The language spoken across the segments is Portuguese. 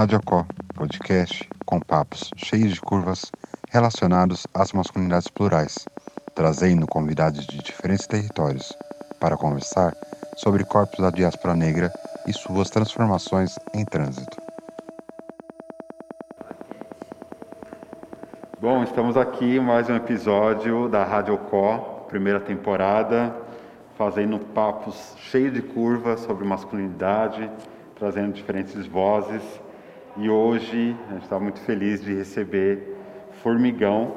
Radiocó, podcast com papos cheios de curvas relacionados às masculinidades plurais, trazendo convidados de diferentes territórios para conversar sobre corpos da diáspora negra e suas transformações em trânsito. Bom, estamos aqui mais um episódio da Rádio Có, primeira temporada, fazendo papos cheios de curvas sobre masculinidade, trazendo diferentes vozes. E hoje a gente está muito feliz de receber Formigão.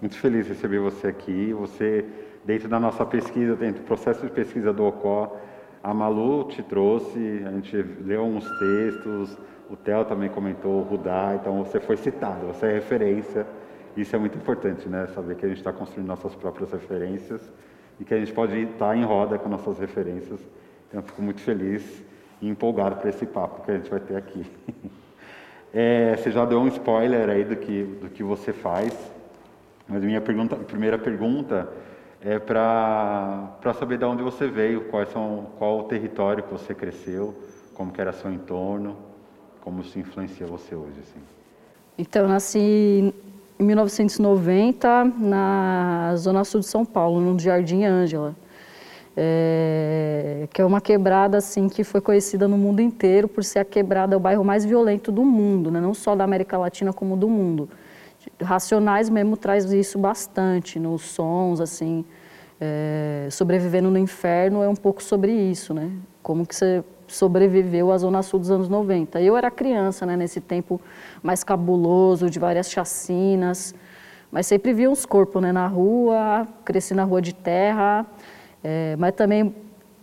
Muito feliz de receber você aqui. Você, dentro da nossa pesquisa, dentro do processo de pesquisa do OCO, a Malu te trouxe, a gente leu uns textos, o Theo também comentou, o Rudá, então você foi citado, você é referência. Isso é muito importante, né? Saber que a gente está construindo nossas próprias referências e que a gente pode estar em roda com nossas referências. Então, fico muito feliz e empolgado para esse papo que a gente vai ter aqui. É, você já deu um spoiler aí do que, do que você faz, mas minha pergunta, primeira pergunta é para saber de onde você veio, quais são, qual o território que você cresceu, como que era seu entorno, como isso influencia você hoje. Assim. Então, eu nasci em 1990 na zona sul de São Paulo, no Jardim Ângela é, que é uma quebrada assim que foi conhecida no mundo inteiro por ser a quebrada, o bairro mais violento do mundo, né? não só da América Latina como do mundo. Racionais mesmo traz isso bastante nos sons, assim, é, sobrevivendo no inferno é um pouco sobre isso, né? Como que você sobreviveu à Zona Sul dos anos 90. Eu era criança, né, nesse tempo mais cabuloso, de várias chacinas, mas sempre via uns corpos né, na rua, cresci na rua de terra, é, mas também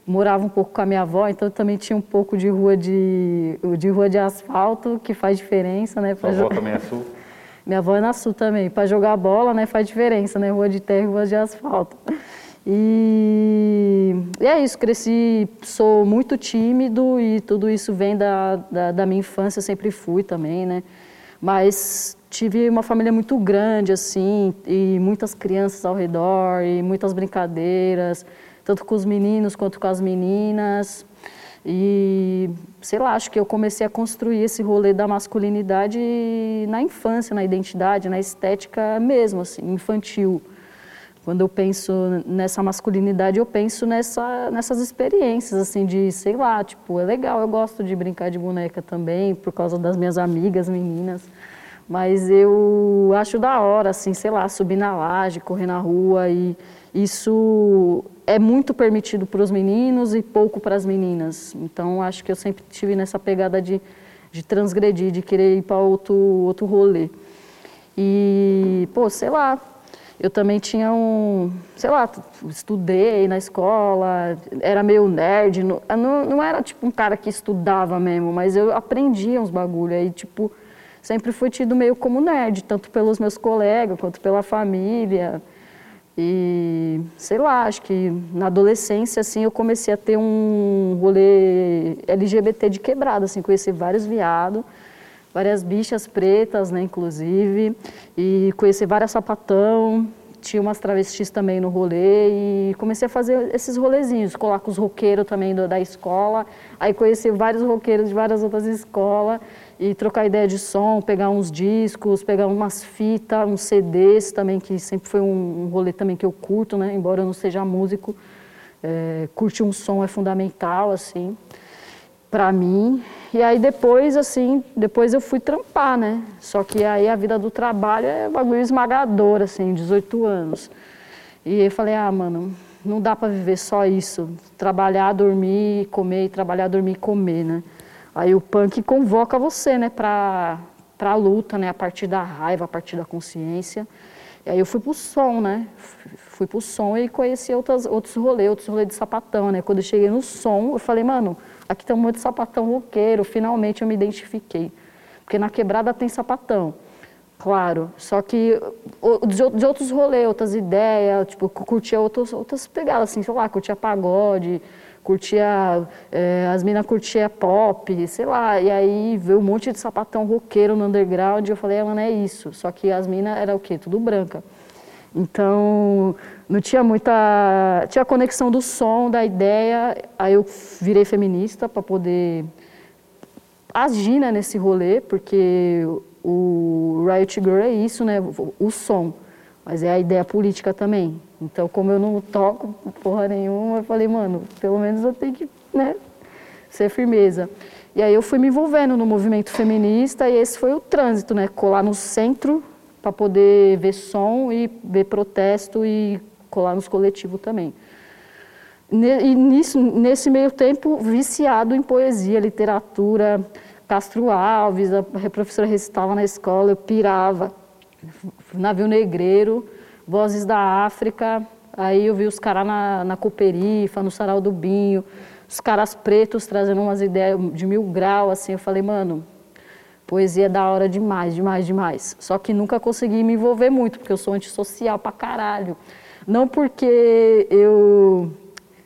morava um pouco com a minha avó, então também tinha um pouco de rua de, de rua de asfalto, que faz diferença, né? Sua avó também é sul? Minha avó é na sul também. Para jogar bola, né, faz diferença, né? Rua de terra e rua de asfalto. E, e, é isso, cresci, sou muito tímido e tudo isso vem da, da, da minha infância, sempre fui também, né? Mas tive uma família muito grande, assim, e muitas crianças ao redor, e muitas brincadeiras tanto com os meninos quanto com as meninas. E, sei lá, acho que eu comecei a construir esse rolê da masculinidade na infância, na identidade, na estética mesmo, assim, infantil. Quando eu penso nessa masculinidade, eu penso nessa, nessas experiências, assim, de, sei lá, tipo, é legal, eu gosto de brincar de boneca também, por causa das minhas amigas meninas. Mas eu acho da hora, assim, sei lá, subir na laje, correr na rua e isso é muito permitido para os meninos e pouco para as meninas. Então, acho que eu sempre tive nessa pegada de, de transgredir, de querer ir para outro, outro rolê. E, pô, sei lá, eu também tinha um, sei lá, estudei na escola, era meio nerd, não, não, não era tipo um cara que estudava mesmo, mas eu aprendia uns bagulho aí, tipo, sempre fui tido meio como nerd, tanto pelos meus colegas quanto pela família. E, sei lá, acho que na adolescência, assim, eu comecei a ter um rolê LGBT de quebrada, assim, conheci vários viados, várias bichas pretas, né, inclusive, e conheci várias sapatão, tinha umas travestis também no rolê e comecei a fazer esses rolezinhos, colar com os roqueiros também do, da escola, aí conheci vários roqueiros de várias outras escolas, e trocar ideia de som, pegar uns discos, pegar umas fitas, uns CDs também, que sempre foi um, rolê também que eu curto, né? Embora eu não seja músico, é, curtir um som é fundamental, assim, para mim. E aí depois, assim, depois eu fui trampar, né? Só que aí a vida do trabalho é um bagulho esmagador, assim, 18 anos. E eu falei, ah, mano, não dá para viver só isso, trabalhar, dormir, comer, trabalhar, dormir comer, né? Aí o punk convoca você, né, para a luta, né, a partir da raiva, a partir da consciência. E aí eu fui pro som, né, fui pro som e conheci outras, outros rolês, outros rolês de sapatão, né. Quando eu cheguei no som, eu falei, mano, aqui tem um monte de sapatão roqueiro, finalmente eu me identifiquei. Porque na quebrada tem sapatão, claro, só que de, outros rolês, outras ideias, tipo, curtia outros, outras pegadas, assim, sei lá, curtia pagode, curtia, é, as minas curtia pop, sei lá, e aí veio um monte de sapatão roqueiro no underground e eu falei, ah, mano, é isso. Só que as minas era o quê? Tudo branca. Então, não tinha muita. Tinha conexão do som, da ideia. Aí eu virei feminista para poder agir né, nesse rolê, porque o Riot Girl é isso, né, o som, mas é a ideia política também. Então, como eu não toco porra nenhuma, eu falei, mano, pelo menos eu tenho que né, ser firmeza. E aí eu fui me envolvendo no movimento feminista e esse foi o trânsito, né? Colar no centro para poder ver som e ver protesto e colar nos coletivos também. E nisso, nesse meio tempo, viciado em poesia, literatura, Castro Alves, a professora recitava na escola, eu pirava. Navio Negreiro, Vozes da África, aí eu vi os caras na, na Cooperifa, no Sarau do Binho, os caras pretos trazendo umas ideias de mil grau, assim, eu falei, mano, poesia é da hora demais, demais, demais. Só que nunca consegui me envolver muito, porque eu sou antissocial pra caralho. Não porque eu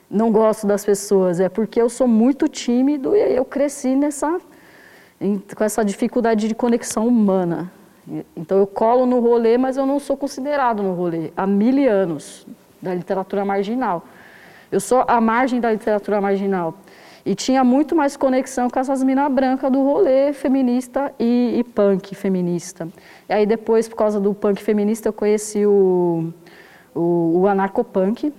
não gosto das pessoas, é porque eu sou muito tímido e eu cresci nessa com essa dificuldade de conexão humana. Então eu colo no rolê, mas eu não sou considerado no rolê há mil anos da literatura marginal. Eu sou a margem da literatura marginal. E tinha muito mais conexão com essas minas brancas do rolê feminista e, e, punk feminista. E aí depois, por causa do punk feminista, eu conheci o, o, o anarcopunk.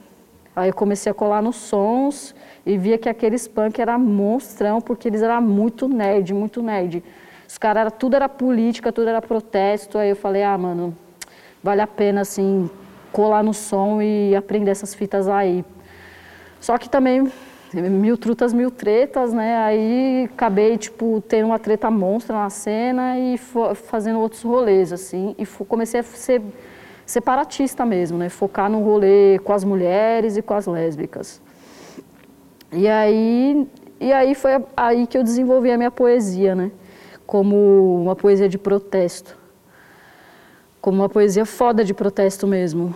Aí eu comecei a colar nos sons e via que aqueles punk era monstrão, porque eles eram muito nerd, muito nerd. Os caras, tudo era política, tudo era protesto. Aí eu falei, ah, mano, vale a pena, assim, colar no som e aprender essas fitas aí. Só que também, mil trutas, mil tretas, né? Aí acabei, tipo, tendo uma treta monstra na cena e fazendo outros rolês, assim. E comecei a ser separatista mesmo, né? Focar no rolê com as mulheres e com as lésbicas. E aí, e aí foi aí que eu desenvolvi a minha poesia, né? Como uma poesia de protesto, como uma poesia foda de protesto mesmo.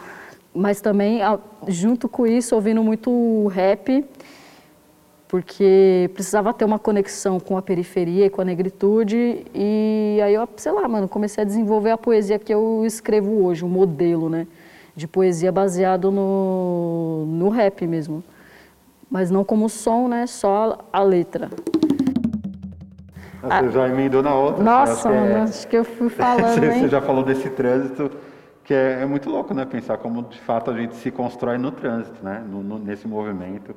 Mas também, junto com isso, ouvindo muito rap, porque precisava ter uma conexão com a periferia e com a negritude. E aí eu, sei lá, mano, comecei a desenvolver a poesia que eu escrevo hoje, um modelo, né? De poesia baseado no, no rap mesmo. Mas não como som, né? Só a letra. Você já emendou na outra. Nossa, acho, que é... acho que eu fui falando. você, você já falou desse trânsito, que é, é, muito louco, né? Pensar como de fato a gente se constrói no trânsito, né? No, no, nesse movimento.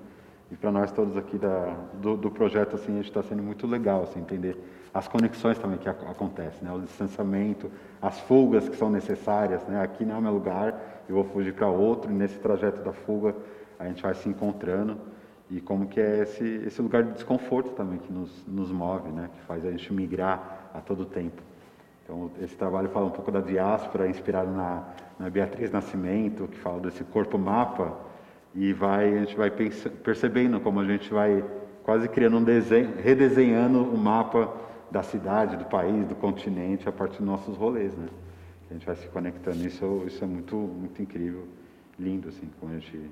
E para nós todos aqui da, do, do projeto, assim, a gente está sendo muito legal, assim, entender as conexões também que acontecem, né? O distanciamento, as fugas que são necessárias, né? Aqui não é meu lugar, eu vou fugir para outro, e nesse trajeto da fuga a gente vai se encontrando e como que é esse, esse lugar de desconforto também que nos, nos move, né? que faz a gente migrar a todo tempo. Então, esse trabalho fala um pouco da diáspora, inspirado na, na Beatriz Nascimento, que fala desse corpo mapa, e vai, a gente vai percebendo como a gente vai quase criando um desenho, redesenhando o mapa da cidade, do país, do continente, a partir dos nossos rolês, né? A gente vai se conectando, isso, isso é muito, muito incrível, lindo, assim, como a gente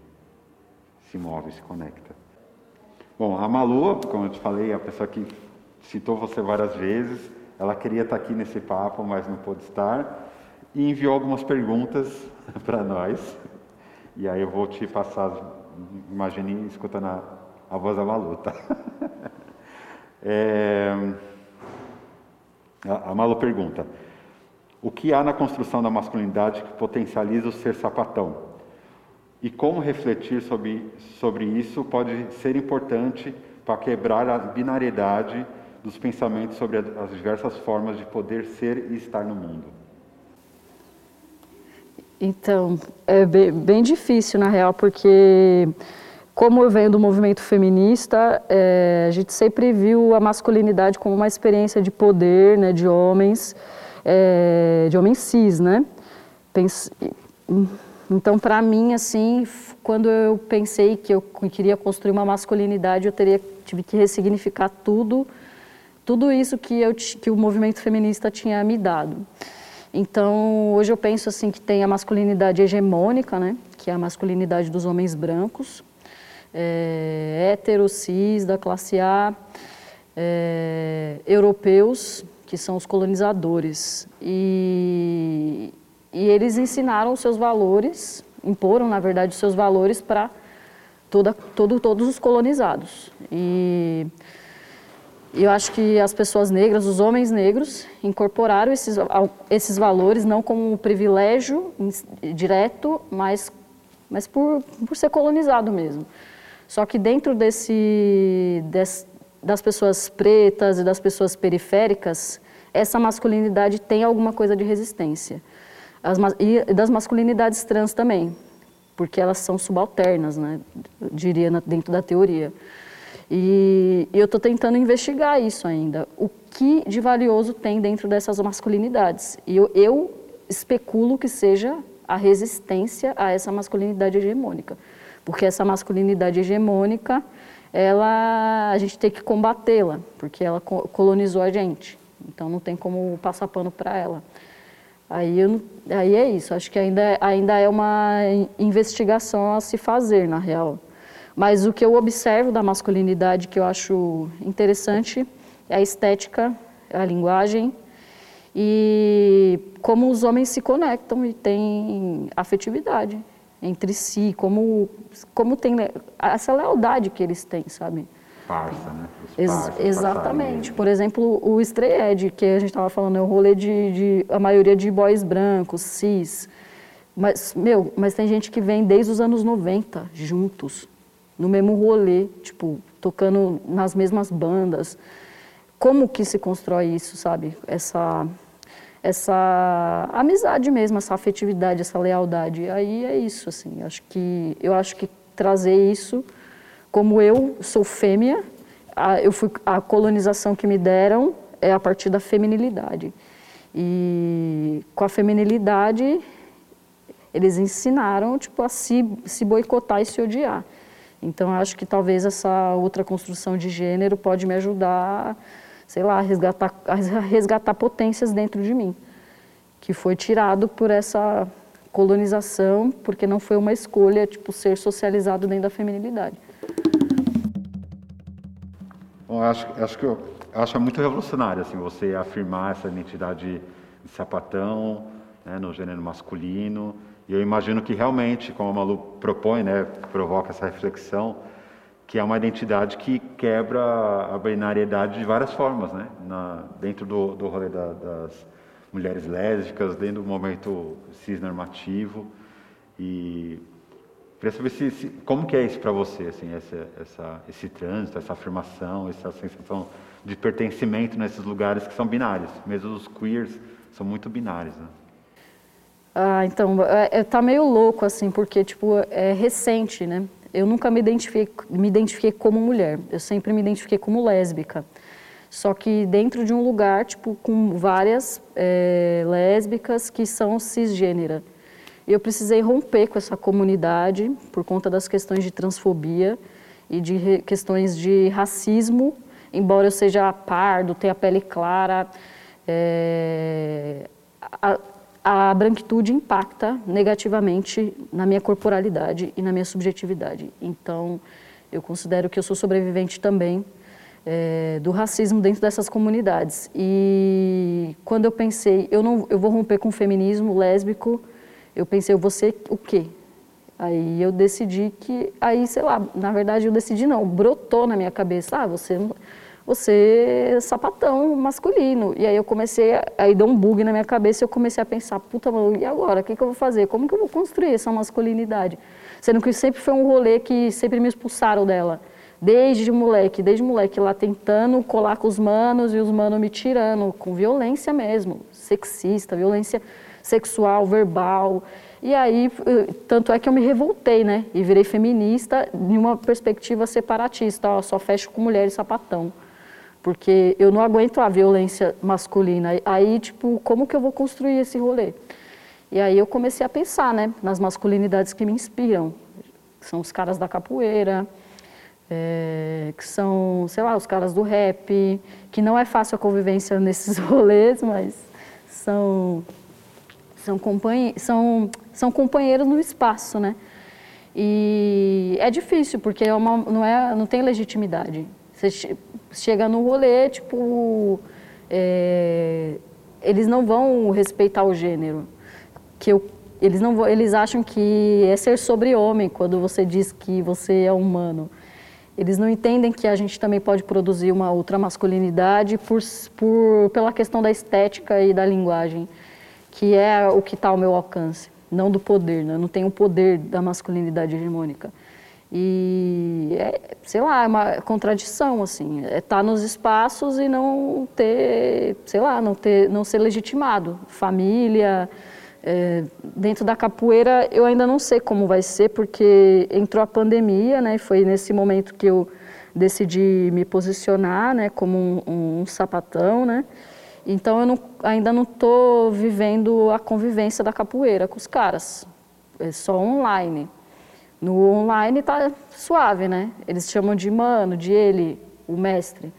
se move, se conecta. Bom, a Malu, como eu te falei, a pessoa que citou você várias vezes, ela queria estar aqui nesse papo, mas não pôde estar, e enviou algumas perguntas para nós. E aí eu vou te passar, imagine escutando a, a voz da Malu, tá? É, a Malu pergunta: O que há na construção da masculinidade que potencializa o ser sapatão? E como refletir sobre, sobre isso pode ser importante para quebrar a binariedade dos pensamentos sobre as diversas formas de poder ser e estar no mundo. Então, é bem, bem difícil na real, porque como eu venho do movimento feminista, é, a gente sempre viu a masculinidade como uma experiência de poder, né, de homens, é, de homens cis, né? Pense, então, para mim, assim, quando eu pensei que eu queria construir uma masculinidade, eu teria tive que ressignificar tudo, tudo isso que, eu, que o movimento feminista tinha me dado. Então, hoje eu penso assim que tem a masculinidade hegemônica, né, que é a masculinidade dos homens brancos, é, hétero, cis, da classe A, é, europeus, que são os colonizadores. E, e eles ensinaram os seus valores, imporam, na verdade, os seus valores para todo, todos os colonizados. E, eu acho que as pessoas negras, os homens negros, incorporaram esses, esses valores não como um privilégio direto, mas, mas por, por ser colonizado mesmo. Só que dentro desse, das pessoas pretas e das pessoas periféricas, essa masculinidade tem alguma coisa de resistência. As, e das masculinidades trans também, porque elas são subalternas, né, diria dentro da teoria. E, eu estou tentando investigar isso ainda. O que de valioso tem dentro dessas masculinidades? E eu, eu especulo que seja a resistência a essa masculinidade hegemônica. Porque essa masculinidade hegemônica, ela, a gente tem que combatê-la, porque ela colonizou a gente. Então não tem como passar pano para ela. Aí, eu, aí é isso, acho que ainda, ainda é uma investigação a se fazer, na real. Mas o que eu observo da masculinidade que eu acho interessante é a estética, a linguagem e como os homens se conectam e têm afetividade entre si, como, como tem essa lealdade que eles têm, sabe? Parça, né? Ex exatamente. Por exemplo, o Stray Ed, que a gente estava falando, é o rolê de, de, a maioria de boys brancos, cis. Mas, meu, mas tem gente que vem desde os anos 90 juntos no mesmo rolê, tipo, tocando nas mesmas bandas. Como que se constrói isso, sabe? Essa essa amizade mesmo, essa afetividade, essa lealdade. Aí é isso, assim. Acho que eu acho que trazer isso, como eu sou fêmea, a, eu fui a colonização que me deram é a partir da feminilidade. E com a feminilidade eles ensinaram tipo a se, se boicotar e se odiar. Então, acho que talvez essa outra construção de gênero pode me ajudar, sei lá, a resgatar, a resgatar potências dentro de mim, que foi tirado por essa colonização, porque não foi uma escolha, tipo, ser socializado dentro da feminilidade. Bom, acho, acho que eu acho muito revolucionário, assim, você afirmar essa identidade de sapatão, né, no gênero masculino, e eu imagino que realmente, como a Malu propõe, né, provoca essa reflexão, que é uma identidade que quebra a binariedade de várias formas, né? Na, dentro do, do rolê da, das mulheres lésbicas, dentro do momento cisnormativo. E queria saber se, se, como que é isso para você, assim, essa, essa, esse trânsito, essa afirmação, essa sensação de pertencimento nesses lugares que são binários. Mesmo os queers são muito binários, né? Ah, então, é, é, tá meio louco, assim, porque, tipo, é recente, né? Eu nunca me identifiquei, me identifiquei como mulher, eu sempre me identifiquei como lésbica. Só que dentro de um lugar, tipo, com várias é, lésbicas que são cisgênera. Eu precisei romper com essa comunidade por conta das questões de transfobia e de questões de racismo, embora eu seja pardo, tenha pele clara, é, a, a branquitude impacta negativamente na minha corporalidade e na minha subjetividade. Então, eu considero que eu sou sobrevivente também é, do racismo dentro dessas comunidades. E quando eu pensei, eu não, eu vou romper com o feminismo lésbico, eu pensei, eu vou ser o quê? Aí eu decidi que, aí sei lá, na verdade eu decidi não, brotou na minha cabeça, ah, você você é sapatão masculino. E aí eu comecei, a, aí deu um bug na minha cabeça eu comecei a pensar, puta, mano, e agora? O que, que eu vou fazer? Como que eu vou construir essa masculinidade? Sendo que sempre foi um rolê que sempre me expulsaram dela. Desde moleque, desde moleque lá tentando colar com os manos e os manos me tirando, com violência mesmo, sexista, violência sexual, verbal. E aí, tanto é que eu me revoltei, né? E virei feminista em uma perspectiva separatista, ó, só fecho com mulher e sapatão porque eu não aguento a violência masculina. Aí, tipo, como que eu vou construir esse rolê? E aí eu comecei a pensar, né, nas masculinidades que me inspiram, são os caras da capoeira, é, que são, sei lá, os caras do rap, que não é fácil a convivência nesses rolês, mas são são, companhe são, são companheiros no espaço, né? E é difícil, porque é uma, não, é, não tem legitimidade. Você chega no rolê, tipo, é, eles não vão respeitar o gênero. Que eu, eles, não, eles acham que é ser sobre homem quando você diz que você é humano. Eles não entendem que a gente também pode produzir uma outra masculinidade por, por, pela questão da estética e da linguagem, que é o que está ao meu alcance, não do poder. Né? Eu não tenho o poder da masculinidade hegemônica. E, é, sei lá, é uma contradição, assim, é estar tá nos espaços e não ter, sei lá, não, ter, não ser legitimado. Família, é, dentro da capoeira eu ainda não sei como vai ser, porque entrou a pandemia, né, foi nesse momento que eu decidi me posicionar, né, como um, um sapatão, né, então eu não, ainda não estou vivendo a convivência da capoeira com os caras, é só online. No online tá suave, né? Eles chamam de mano, de ele, o mestre.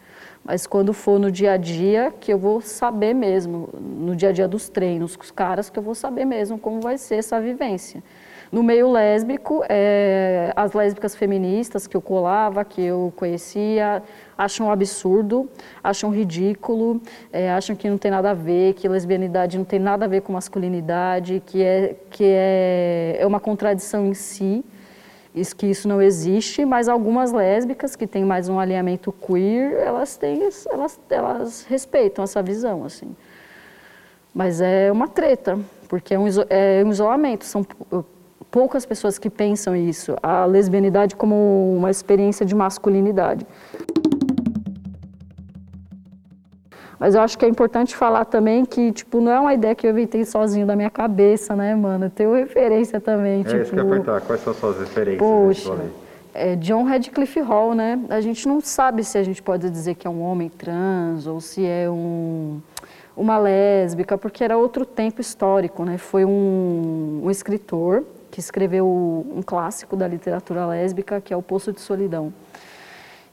Mas quando for no dia a dia, que eu vou saber mesmo, no dia a dia dos treinos com os caras, que eu vou saber mesmo como vai ser essa vivência. No meio lésbico, é, as lésbicas feministas que eu colava, que eu conhecia, acham absurdo, acham ridículo, é, acham que não tem nada a ver, que lesbianidade não tem nada a ver com masculinidade, que é, que é, é uma contradição em si isso, que isso não existe, mas algumas lésbicas que têm mais um alinhamento queer, elas têm, elas, elas respeitam essa visão, assim. Mas é uma treta, porque é um, é um isolamento, são poucas pessoas que pensam isso, a lesbianidade como uma experiência de masculinidade. Mas eu acho que é importante falar também que, tipo, não é uma ideia que eu inventei sozinho da minha cabeça, né, mano? Eu tenho referência também, é tipo... isso que eu ia perguntar, quais são as suas referências? Poxa, é John Radcliffe Hall, né? A gente não sabe se a gente pode dizer que é um homem trans ou se é um, uma lésbica, porque era outro tempo histórico, né? Foi um, um escritor que escreveu um clássico da literatura lésbica, que é O Poço de Solidão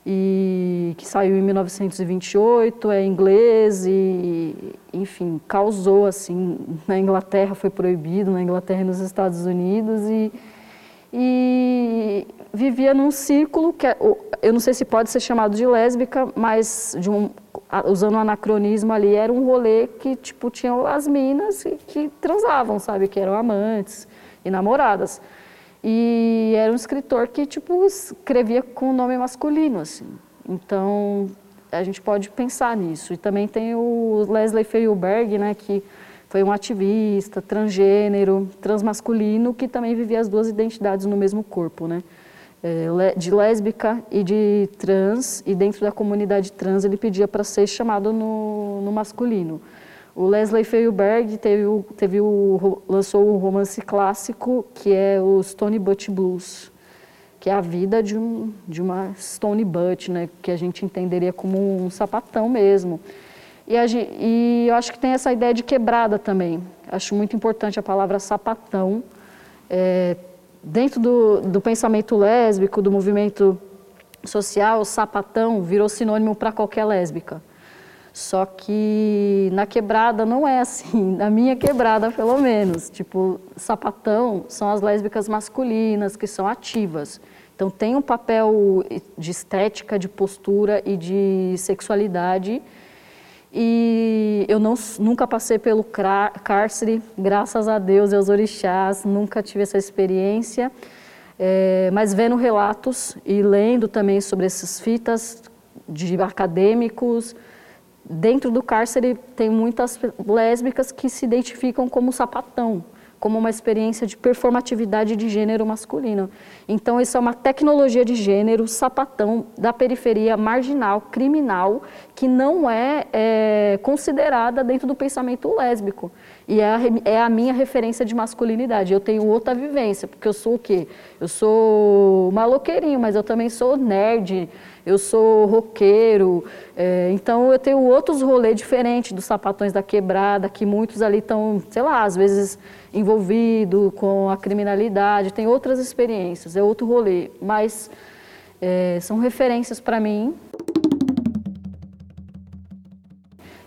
e que saiu em 1928, é inglês e, enfim, causou assim na Inglaterra foi proibido na Inglaterra e nos Estados Unidos e, e vivia num círculo que é, eu não sei se pode ser chamado de lésbica, mas de um, usando um anacronismo ali era um rolê que tipo tinham as minas que transavam, sabe, que eram amantes e namoradas. E era um escritor que, tipo, escrevia com nome masculino, assim. Então, a gente pode pensar nisso. E também tem o Leslie Feuerberg, né, que foi um ativista transgênero, transmasculino, que também vivia as duas identidades no mesmo corpo, né? É, de lésbica e de trans, e dentro da comunidade trans ele pedia para ser chamado no, no masculino. O Leslie Feuerberg teve, teve o, lançou um romance clássico que é o Stone Butt Blues, que é a vida de, um, de uma Stone Butt, né, que a gente entenderia como um sapatão mesmo. E, a, e eu acho que tem essa ideia de quebrada também. Acho muito importante a palavra sapatão. É, dentro do, do pensamento lésbico, do movimento social, sapatão virou sinônimo para qualquer lésbica. Só que na quebrada não é assim, na minha quebrada pelo menos. Tipo, sapatão são as lésbicas masculinas que são ativas. Então tem um papel de estética, de postura e de sexualidade. E eu não, nunca passei pelo cárcere, graças a Deus e aos orixás, nunca tive essa experiência. É, mas vendo relatos e lendo também sobre essas fitas de acadêmicos, dentro do cárcere tem muitas lésbicas que se identificam como sapatão, como uma experiência de performatividade de gênero masculino. Então, isso é uma tecnologia de gênero sapatão da periferia marginal, criminal, que não é, é considerada dentro do pensamento lésbico. E é a, é a, minha referência de masculinidade. Eu tenho outra vivência, porque eu sou o quê? Eu sou maloqueirinho, mas eu também sou nerd, eu sou roqueiro, é, então eu tenho outros rolês diferentes dos sapatões da quebrada, que muitos ali estão, sei lá, às vezes envolvidos com a criminalidade, tem outras experiências, é outro rolê, mas é, são referências para mim.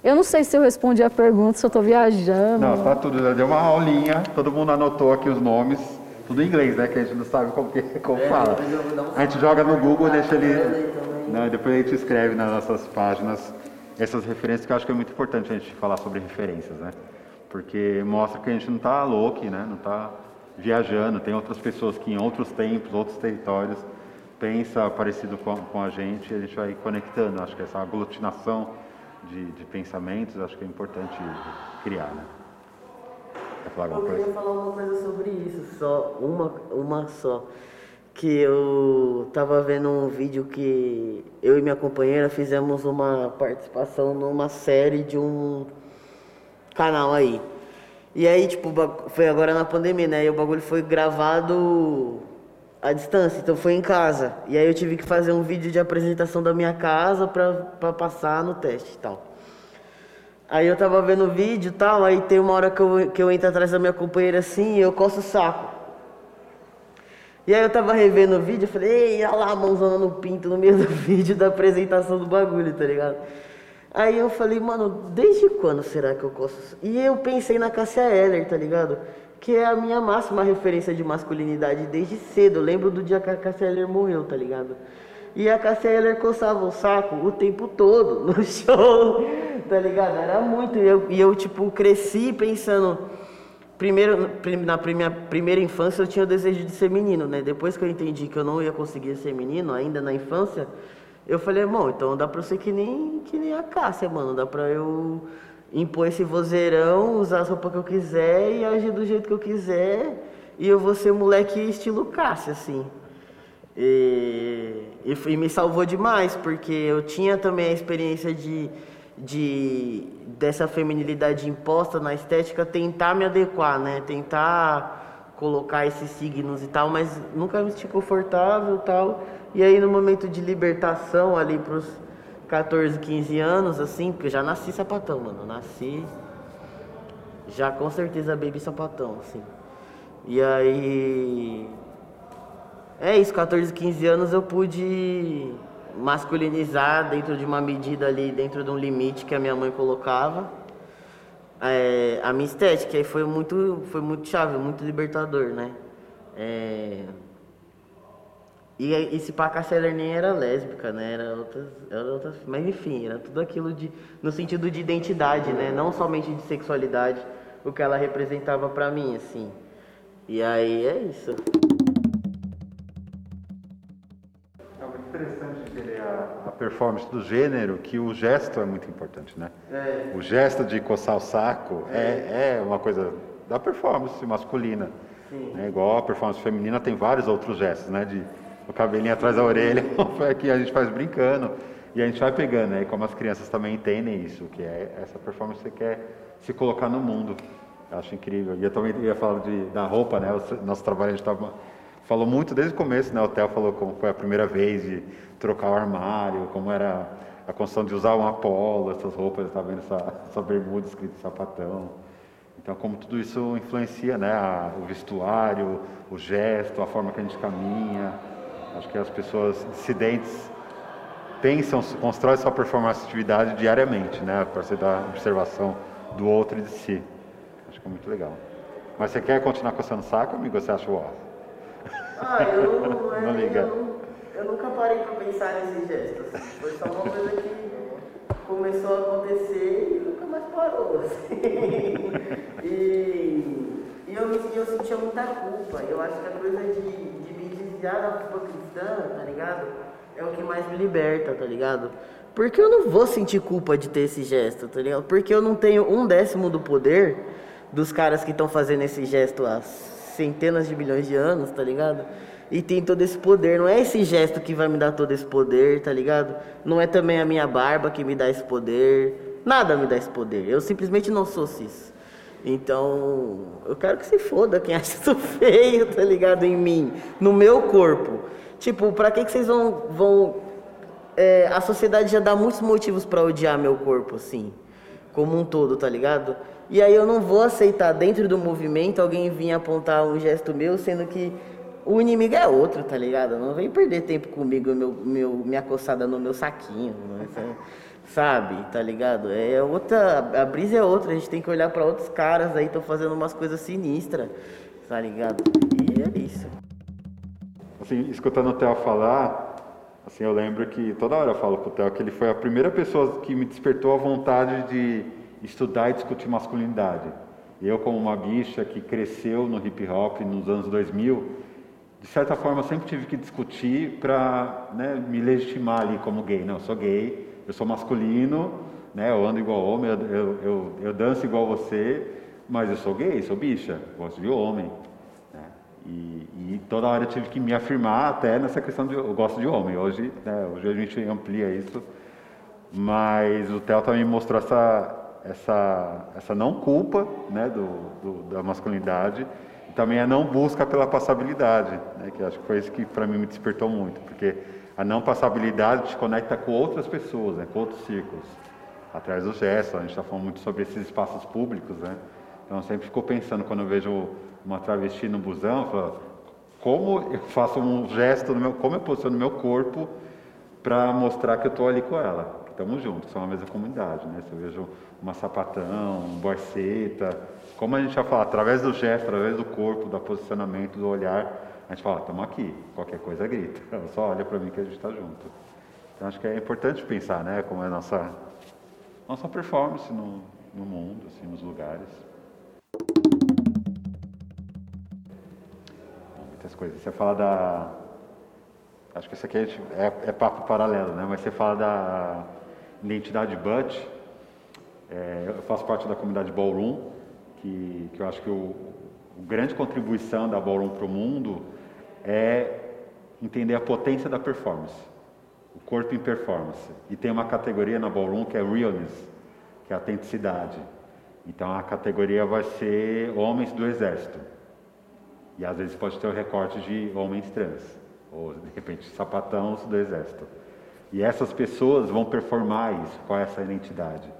Eu não sei se eu respondi a pergunta, se eu estou viajando. Não, está tudo, já deu uma aulinha, todo mundo anotou aqui os nomes, tudo em inglês, né? Que a gente não sabe como, que, como é, fala. A gente joga no Google, deixa ele. Não, depois a gente escreve nas nossas páginas essas referências que eu acho que é muito importante a gente falar sobre referências, né? Porque mostra que a gente não está louco, né? Não está viajando, tem outras pessoas que em outros tempos, outros territórios pensa parecido com, com a gente, a gente vai conectando. Acho que essa aglutinação de, de pensamentos, acho que é importante criar, né? Quer falar alguma coisa? Eu queria falar uma coisa sobre isso, só uma, uma só. Que eu tava vendo um vídeo que eu e minha companheira fizemos uma participação numa série de um canal aí. E aí, tipo, foi agora na pandemia, né? E o bagulho foi gravado à distância, então foi em casa. E aí eu tive que fazer um vídeo de apresentação da minha casa pra passar no teste e tal. Aí eu tava vendo o vídeo e tal, aí tem uma hora que eu, que eu entro atrás da minha companheira assim e eu coço o saco. E aí eu tava revendo o vídeo, eu falei, ei, olha lá a mãozona no pinto no meio do vídeo da apresentação do bagulho, tá ligado? Aí eu falei, mano, desde quando será que eu coço? E eu pensei na Cássia Eller, tá ligado? que é a minha máxima referência de masculinidade desde cedo. Eu lembro do dia que a Cassia Eller morreu, tá ligado? E a Cassia Eller coçava o saco o tempo todo no show, tá ligado? Era muito. E eu, e eu tipo, cresci pensando. Primeiro, na minha primeira infância eu tinha o desejo de ser menino, né? Depois que eu entendi que eu não ia conseguir ser menino, ainda na infância, eu falei, bom, então dá pra eu ser que nem, que nem a Cássia, mano. Dá pra eu impor esse vozeirão, usar as roupas que eu quiser e agir do jeito que eu quiser. E eu vou ser moleque estilo Cássio, assim. E, e, e, me salvou demais, porque eu tinha também a experiência de, de dessa feminilidade imposta na estética, tentar me adequar, né? Tentar colocar esses signos e tal, mas nunca me senti confortável tal. E aí no momento de libertação ali pros 14, 15 anos, assim, porque eu já nasci sapatão, mano. nasci já com certeza baby sapatão, assim. E aí. É isso, 14, 15 anos eu pude masculinizar dentro de uma medida ali, dentro de um limite que a minha mãe colocava. É, a minha estética aí foi muito, foi muito chave, muito libertador, né? É, e esse pá Casseller nem era lésbica, né? Era outras, era outras. Mas enfim, era tudo aquilo de. no sentido de identidade, né? Não somente de sexualidade, o que ela representava para mim, assim. E aí é isso. Performance do gênero, que o gesto é muito importante, né? É. O gesto de coçar o saco é, é uma coisa da performance masculina. Sim. É igual a performance feminina tem vários outros gestos, né? De, o cabelinho atrás da orelha, que a gente faz brincando. E a gente vai pegando, né? E como as crianças também entendem isso, que é essa performance que você quer se colocar no mundo. Eu acho incrível. E eu também ia falar de, da roupa, né? Nosso trabalho a gente tava, falou muito desde o começo, né? O Theo falou como foi a primeira vez de trocar o armário, como era a construção de usar um polo, essas roupas, tá vendo essa, essa bermuda escrito sapatão. Então, como tudo isso influencia, né? A, o vestuário, o gesto, a forma que a gente caminha. Acho que as pessoas dissidentes pensam, constroem sua performatividade diariamente, né? Para você dar observação do outro e de si. Acho que é muito legal. Mas você quer continuar coçando saco, amigo? Você acha o Ah, eu, não liga. Eu, eu, nunca parei para pensar nesses gestos. Foi só uma coisa que começou a acontecer e nunca mais parou. Assim. e, e eu, eu sentia muita culpa. Eu acho que a coisa de desviar da culpa cristã, tá ligado? É o que mais me liberta, tá ligado? Porque eu não vou sentir culpa de ter esse gesto, tá ligado? Porque eu não tenho um décimo do poder dos caras que estão fazendo esse gesto há centenas de milhões de anos, tá ligado? E tem todo esse poder. Não é esse gesto que vai me dar todo esse poder, tá ligado? Não é também a minha barba que me dá esse poder. Nada me dá esse poder. Eu simplesmente não sou cis. Então, eu quero que se foda quem acha isso feio, tá ligado? Em mim, no meu corpo. Tipo, pra que, que vocês vão. vão é, a sociedade já dá muitos motivos para odiar meu corpo, assim, como um todo, tá ligado? E aí eu não vou aceitar dentro do movimento alguém vir apontar um gesto meu, sendo que o inimigo é outro, tá ligado? Não vem perder tempo comigo, meu, meu, minha coçada no meu saquinho. Né? sabe? Tá ligado? É outra, a brisa é outra, a gente tem que olhar para outros caras aí, estão fazendo umas coisas sinistras, tá ligado? E é isso. Assim, escutando o Theo falar, assim, eu lembro que toda hora eu falo pro Theo que ele foi a primeira pessoa que me despertou a vontade de estudar e discutir masculinidade. Eu, como uma bicha que cresceu no hip hop nos anos 2000, de certa forma, sempre tive que discutir para né, me legitimar ali como gay. Não, eu sou gay, eu sou masculino, né, eu ando igual homem, eu, eu, eu, eu danço igual você, mas eu sou gay, sou bicha, gosto de homem. Né? E, e, toda hora eu tive que me afirmar até nessa questão de eu gosto de homem. Hoje, né, hoje a gente amplia isso, mas o Theo também mostrou essa, essa, essa não culpa né, do, do da masculinidade e também a não busca pela passabilidade, né, que acho que foi isso que para mim me despertou muito, porque a não passabilidade te conecta com outras pessoas, né, com outros círculos, através do gesto. A gente está falando muito sobre esses espaços públicos, né? Então eu sempre fico pensando quando eu vejo uma travesti no busão, eu falo, como eu faço um gesto, no meu, como eu posiciono meu corpo para mostrar que eu estou ali com ela, que estamos juntos, somos a mesma comunidade, né? Se eu vejo uma sapatão, um borceta, como a gente já falou, através do gesto, através do corpo, do posicionamento, do olhar, a gente fala, estamos aqui, qualquer coisa grita, só olha para mim que a gente está junto. Então acho que é importante pensar, né, como é a nossa, nossa performance no, no mundo, assim, nos lugares. Muitas coisas. Você fala da. Acho que isso aqui é, é papo paralelo, né? Mas você fala da identidade Butch. É, eu faço parte da comunidade Ballroom, que, que eu acho que o, grande contribuição da Ballroom para o mundo é entender a potência da performance, o corpo em performance. E tem uma categoria na Ballroom que é realness, que é autenticidade. Então a categoria vai ser homens do exército. E às vezes pode ter o recorte de homens trans, ou de repente sapatãos do exército. E essas pessoas vão performar isso com essa identidade.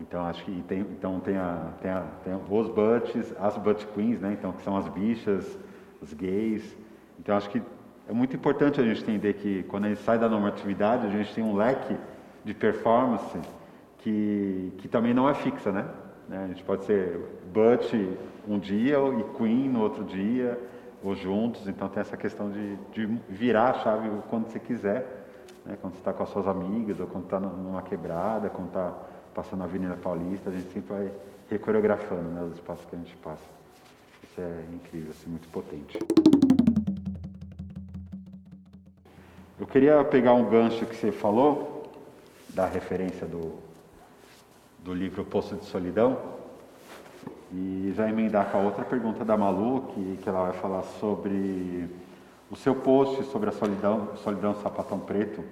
Então acho que tem, então tem, a, tem, a, tem os butches, as butt queens, né? Então que são as bichas, os gays. Então acho que é muito importante a gente entender que quando a gente sai da normatividade, a gente tem um leque de performance que, que também não é fixa, né? Né? A gente pode ser Butch um dia e Queen no outro dia, ou juntos. Então tem essa questão de, de virar a chave quando você quiser, né? quando você está com as suas amigas, ou quando está numa quebrada, quando está passando a Avenida Paulista, a gente sempre vai recoreografando né, os espaços que a gente passa. Isso é incrível, assim, muito potente. Eu queria pegar um gancho que você falou, da referência do, do livro Poço de Solidão e já emendar com a outra pergunta da Malu, que, que ela vai falar sobre o seu post sobre a solidão, solidão sapatão preto.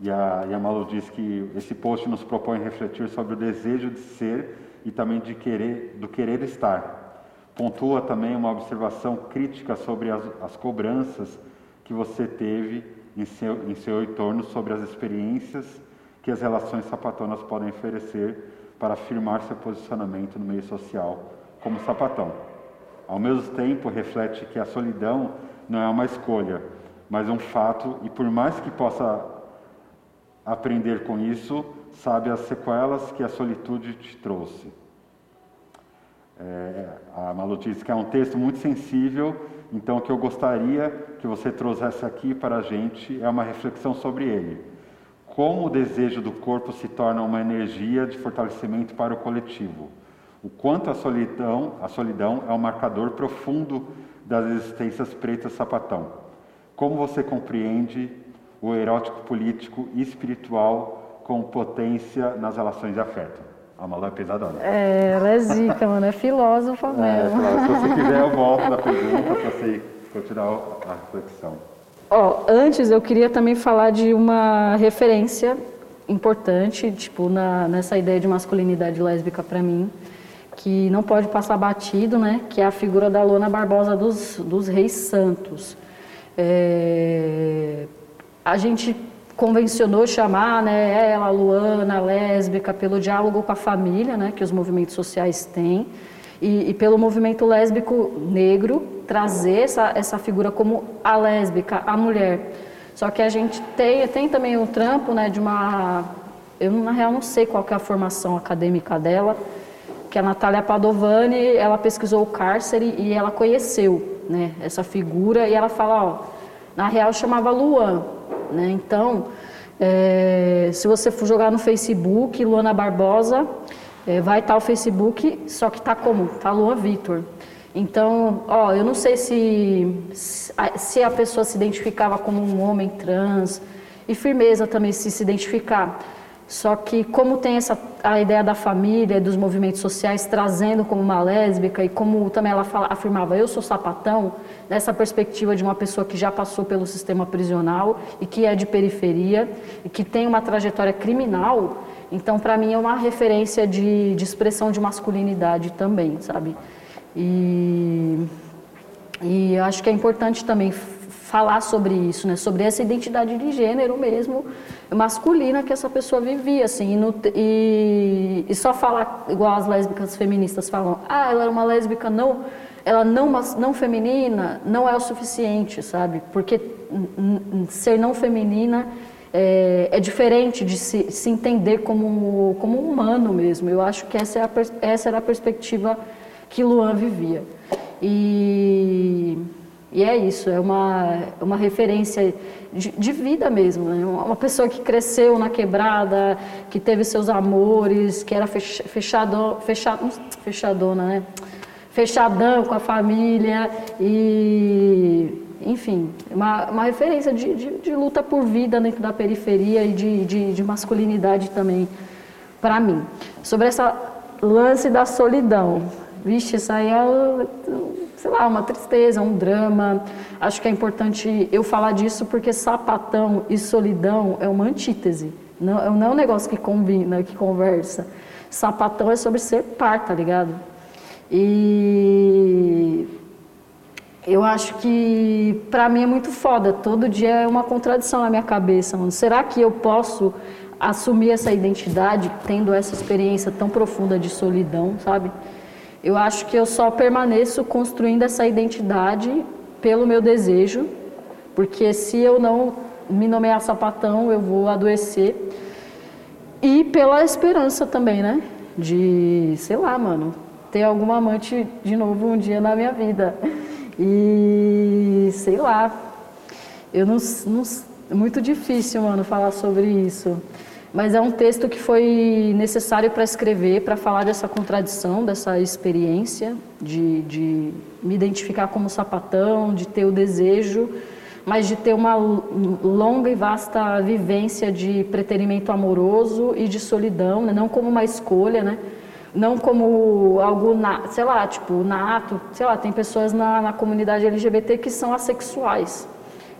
E a, e a Malu diz que esse post nos propõe refletir sobre o desejo de ser e também de querer, do querer estar. Pontua também uma observação crítica sobre as, as cobranças que você teve em seu, em seu entorno sobre as experiências que as relações sapatonas podem oferecer para afirmar seu posicionamento no meio social como sapatão. Ao mesmo tempo, reflete que a solidão não é uma escolha, mas um fato, e por mais que possa aprender com isso, sabe as sequelas que a solitude te trouxe. É, a Malu diz que é um texto muito sensível, então o que eu gostaria que você trouxesse aqui para a gente é uma reflexão sobre ele como o desejo do corpo se torna uma energia de fortalecimento para o coletivo. O quanto a solidão, a solidão é um marcador profundo das existências pretas sapatão. Como você compreende o erótico político e espiritual com potência nas relações de afeto? A Malu é pesadona. É, ela é zica, mano, é filósofa é, mesmo. É, se você quiser, eu volto na pergunta para você continuar a reflexão. Ó, antes eu queria também falar de uma referência importante, tipo, na, nessa ideia de masculinidade lésbica para mim, que não pode passar batido, né? Que é a figura da Lona Barbosa dos, dos Reis Santos. É, a gente convencionou chamar, né, ela, Luana, lésbica, pelo diálogo com a família, né, que os movimentos sociais têm e, e, pelo movimento lésbico negro trazer essa, essa figura como a lésbica, a mulher. Só que a gente tem, tem também o trampo né, de uma. Eu, na real, não sei qual é a formação acadêmica dela, que a Natália Padovani, ela pesquisou o cárcere e ela conheceu né, essa figura e ela fala, ó, na real chamava Luan, né? Então, é, se você for jogar no Facebook, Luana Barbosa, é, vai estar tá o Facebook, só que está como? Está Luan Vitor. Então, ó, eu não sei se, se a pessoa se identificava como um homem trans, e firmeza também se se identificar. Só que como tem essa a ideia da família, dos movimentos sociais trazendo como uma lésbica e como também ela fala, afirmava eu sou sapatão, nessa perspectiva de uma pessoa que já passou pelo sistema prisional e que é de periferia e que tem uma trajetória criminal, então para mim é uma referência de, de expressão de masculinidade também, sabe? E, e acho que é importante também falar sobre isso, né? Sobre essa identidade de gênero mesmo masculina que essa pessoa vivia, assim, e, no, e, e, só falar igual as lésbicas feministas falam, ah, ela era uma lésbica não, ela não, não feminina não é o suficiente, sabe? Porque ser não feminina é, é diferente de se, se, entender como, como humano mesmo. Eu acho que essa, é a, essa era a perspectiva que Luan vivia. E e é isso, é uma, uma referência de, de vida mesmo. Né? Uma pessoa que cresceu na quebrada, que teve seus amores, que era fech, fechado, fechado, fechadona, né? Fechadão com a família e, enfim, uma, uma referência de, de, de luta por vida dentro da periferia e de, de, de masculinidade também para mim. Sobre essa lance da solidão. Vixe, isso aí é sei lá, uma tristeza, um drama. Acho que é importante eu falar disso porque sapatão e solidão é uma antítese. Não, não é um negócio que combina, que conversa. Sapatão é sobre ser par, tá ligado? E eu acho que para mim é muito foda. Todo dia é uma contradição na minha cabeça. Mano. Será que eu posso assumir essa identidade tendo essa experiência tão profunda de solidão, sabe? Eu acho que eu só permaneço construindo essa identidade pelo meu desejo, porque se eu não me nomear sapatão, eu vou adoecer. E pela esperança também, né? De, sei lá, mano, ter algum amante de novo um dia na minha vida. E sei lá. Eu não, não muito difícil, mano, falar sobre isso mas é um texto que foi necessário para escrever, para falar dessa contradição, dessa experiência de, de me identificar como sapatão, de ter o desejo, mas de ter uma longa e vasta vivência de preterimento amoroso e de solidão, né? não como uma escolha, né? não como algo, na, sei lá, tipo, nato, sei lá, tem pessoas na, na comunidade LGBT que são assexuais.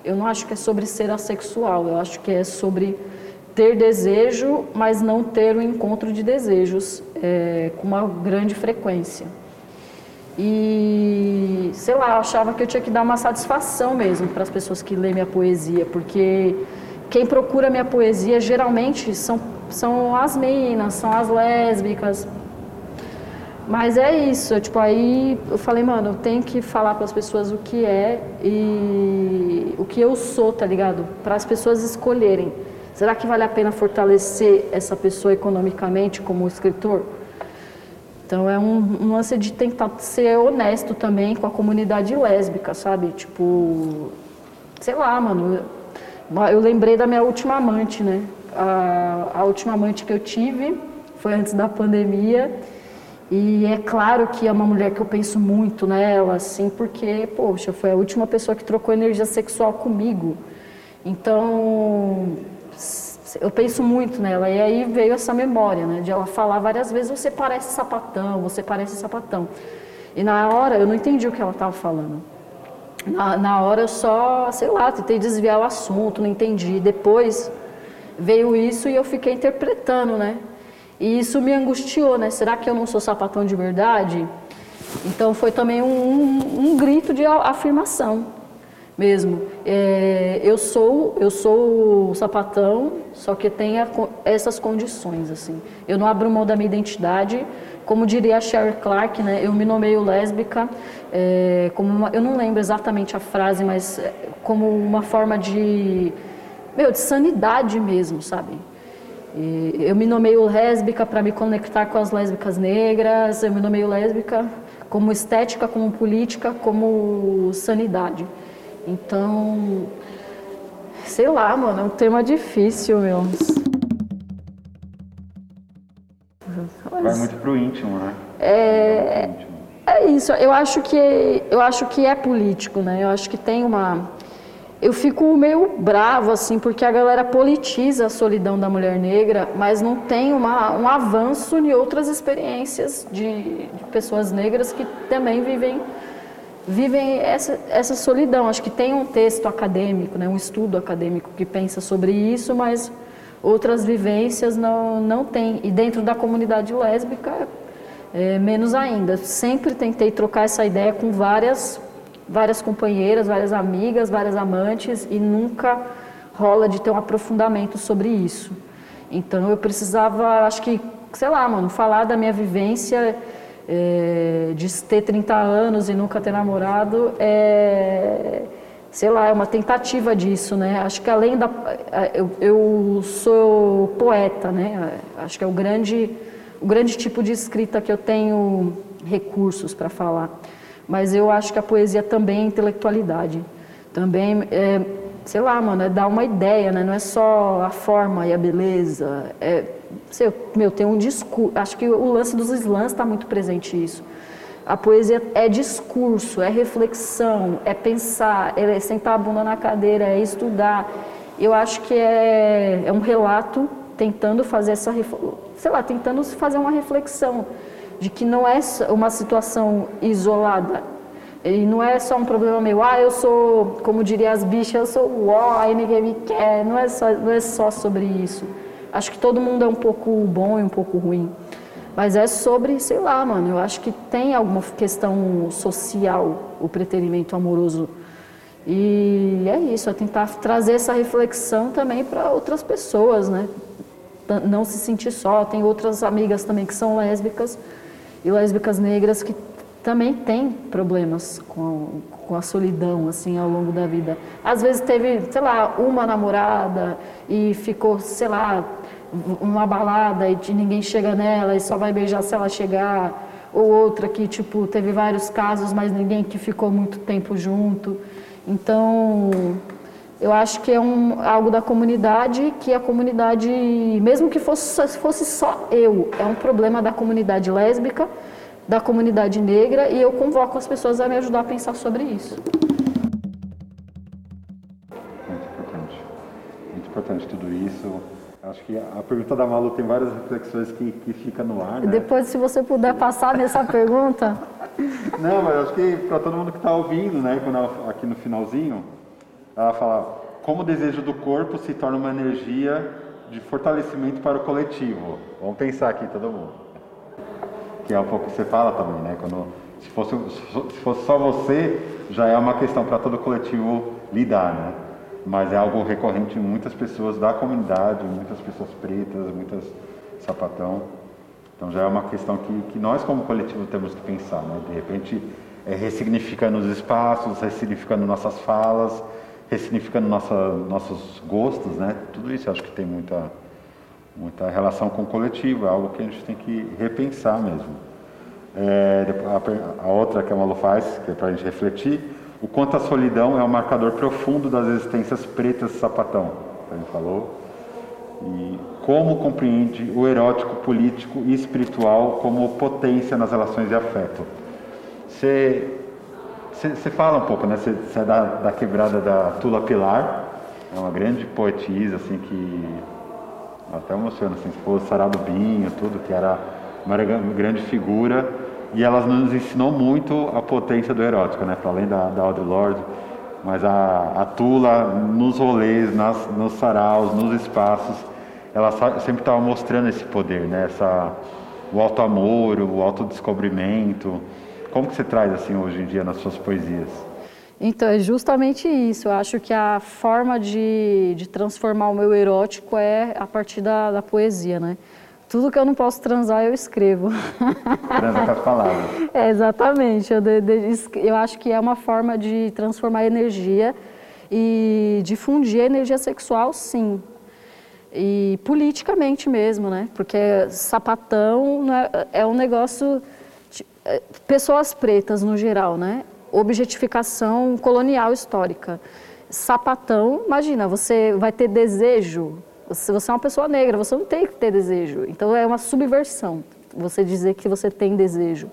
Eu não acho que é sobre ser assexual, eu acho que é sobre ter desejo, mas não ter o encontro de desejos é, com uma grande frequência. E, sei lá, eu achava que eu tinha que dar uma satisfação mesmo para as pessoas que lêem minha poesia, porque quem procura minha poesia geralmente são, são as meninas, são as lésbicas. Mas é isso, tipo, aí eu falei, mano, eu tenho que falar para as pessoas o que é e o que eu sou, tá ligado? Para as pessoas escolherem. Será que vale a pena fortalecer essa pessoa economicamente como escritor? Então é um, um lance de tentar ser honesto também com a comunidade lésbica, sabe? Tipo, sei lá, mano. Eu, lembrei da minha última amante, né? A, a última amante que eu tive foi antes da pandemia. E é claro que é uma mulher que eu penso muito nela, assim, porque, poxa, foi a última pessoa que trocou energia sexual comigo. Então, eu penso muito nela. E aí veio essa memória, né? De ela falar várias vezes: você parece sapatão, você parece sapatão. E na hora eu não entendi o que ela estava falando. Na, na hora eu só, sei lá, tentei desviar o assunto, não entendi. Depois veio isso e eu fiquei interpretando, né? E isso me angustiou, né? Será que eu não sou sapatão de verdade? Então foi também um, um, um grito de afirmação mesmo. É, eu sou eu sou sapatão, só que a, essas condições assim. Eu não abro mão da minha identidade, como diria a Sherry Clark, né? Eu me nomeio lésbica, é, como uma, eu não lembro exatamente a frase, mas é, como uma forma de meu de sanidade mesmo, sabe? E eu me nomeio lésbica para me conectar com as lésbicas negras. Eu me nomeio lésbica como estética, como política, como sanidade. Então, sei lá, mano, é um tema difícil, meu. Vai muito pro íntimo, né? É, é é isso. Eu acho que eu acho que é político, né? Eu acho que tem uma eu fico meio bravo assim, porque a galera politiza a solidão da mulher negra, mas não tem uma, um avanço em outras experiências de, de pessoas negras que também vivem vivem essa, essa solidão. Acho que tem um texto acadêmico, né, um estudo acadêmico que pensa sobre isso, mas outras vivências não, não tem. E dentro da comunidade lésbica, é, menos ainda. Sempre tentei trocar essa ideia com várias, várias companheiras, várias amigas, várias amantes e nunca rola de ter um aprofundamento sobre isso. Então eu precisava, acho que, sei lá, mano, falar da minha vivência é, de ter 30 anos e nunca ter namorado é, sei lá, é uma tentativa disso, né? Acho que além da. Eu, eu sou poeta, né? Acho que é o grande, o grande tipo de escrita que eu tenho recursos para falar. Mas eu acho que a poesia também é intelectualidade. Também é, sei lá, mano, é dar uma ideia, né? Não é só a forma e a beleza. É, meu, tem um discurso. Acho que o lance dos slams está muito presente isso. A poesia é discurso, é reflexão, é pensar, é sentar a bunda na cadeira, é estudar. Eu acho que é, é um relato tentando fazer essa, sei lá, tentando fazer uma reflexão de que não é uma situação isolada, e não é só um problema meu, ah, eu sou, como diria as bichas, eu sou o ó, ninguém me quer. Não é, só, não é só sobre isso. Acho que todo mundo é um pouco bom e um pouco ruim. Mas é sobre, sei lá, mano, eu acho que tem alguma questão social o preterimento amoroso. E é isso, é tentar trazer essa reflexão também para outras pessoas, né? Não se sentir só. Tem outras amigas também que são lésbicas e lésbicas negras que também tem problemas com, com a solidão, assim, ao longo da vida. Às vezes teve, sei lá, uma namorada e ficou, sei lá, uma balada e ninguém chega nela e só vai beijar se ela chegar. Ou outra que, tipo, teve vários casos, mas ninguém que ficou muito tempo junto. Então, eu acho que é um, algo da comunidade que a comunidade, mesmo que fosse, fosse só eu, é um problema da comunidade lésbica, da comunidade negra e eu convoco as pessoas a me ajudar a pensar sobre isso. Muito importante. Muito importante tudo isso. Acho que a pergunta da Malu tem várias reflexões que, que fica no ar. Né? Depois, se você puder passar nessa pergunta. Não, mas acho que para todo mundo que está ouvindo, né, quando ela, aqui no finalzinho, ela fala como o desejo do corpo se torna uma energia de fortalecimento para o coletivo. Vamos pensar aqui, todo mundo que é um pouco que você fala também, né? Quando, se, fosse, se fosse só você, já é uma questão para todo o coletivo lidar, né? Mas é algo recorrente em muitas pessoas da comunidade, muitas pessoas pretas, muitas sapatão. Então já é uma questão que, que nós como coletivo temos que pensar, né? De repente, é, ressignificando os espaços, ressignificando nossas falas, ressignificando nossa, nossos gostos, né? Tudo isso acho que tem muita muita relação com o coletivo, é algo que a gente tem que repensar mesmo. É, a, outra que a Malu faz, que é para a gente refletir, o quanto a solidão é um marcador profundo das existências pretas sapatão, gente falou, e como compreende o erótico político e espiritual como potência nas relações de afeto. Você, você, fala um pouco, né? Você, você é da, da quebrada da Tula Pilar, é uma grande poetisa, assim, que até emociona, assim, esposa Sarado Binho, tudo, que era uma grande figura, e ela nos ensinou muito a potência do erótico, né, para além da, da Audre Lorde, mas a, a Tula, nos rolês, nas, nos saraus, nos espaços, ela sempre estava mostrando esse poder, né, essa, o auto-amor, o autodescobrimento. Como que você traz, assim, hoje em dia nas suas poesias? Então, é justamente isso. Eu acho que a forma de, de transformar o meu erótico é a partir da, da poesia, né? Tudo que eu não posso transar, eu escrevo. Transa com as palavras. É, exatamente. Eu, de, de, eu acho que é uma forma de transformar energia e difundir a energia sexual, sim. E politicamente mesmo, né? Porque sapatão é, é um negócio... É, pessoas pretas, no geral, né? objetificação colonial histórica. Sapatão, imagina, você vai ter desejo. Se você é uma pessoa negra, você não tem que ter desejo. Então é uma subversão você dizer que você tem desejo.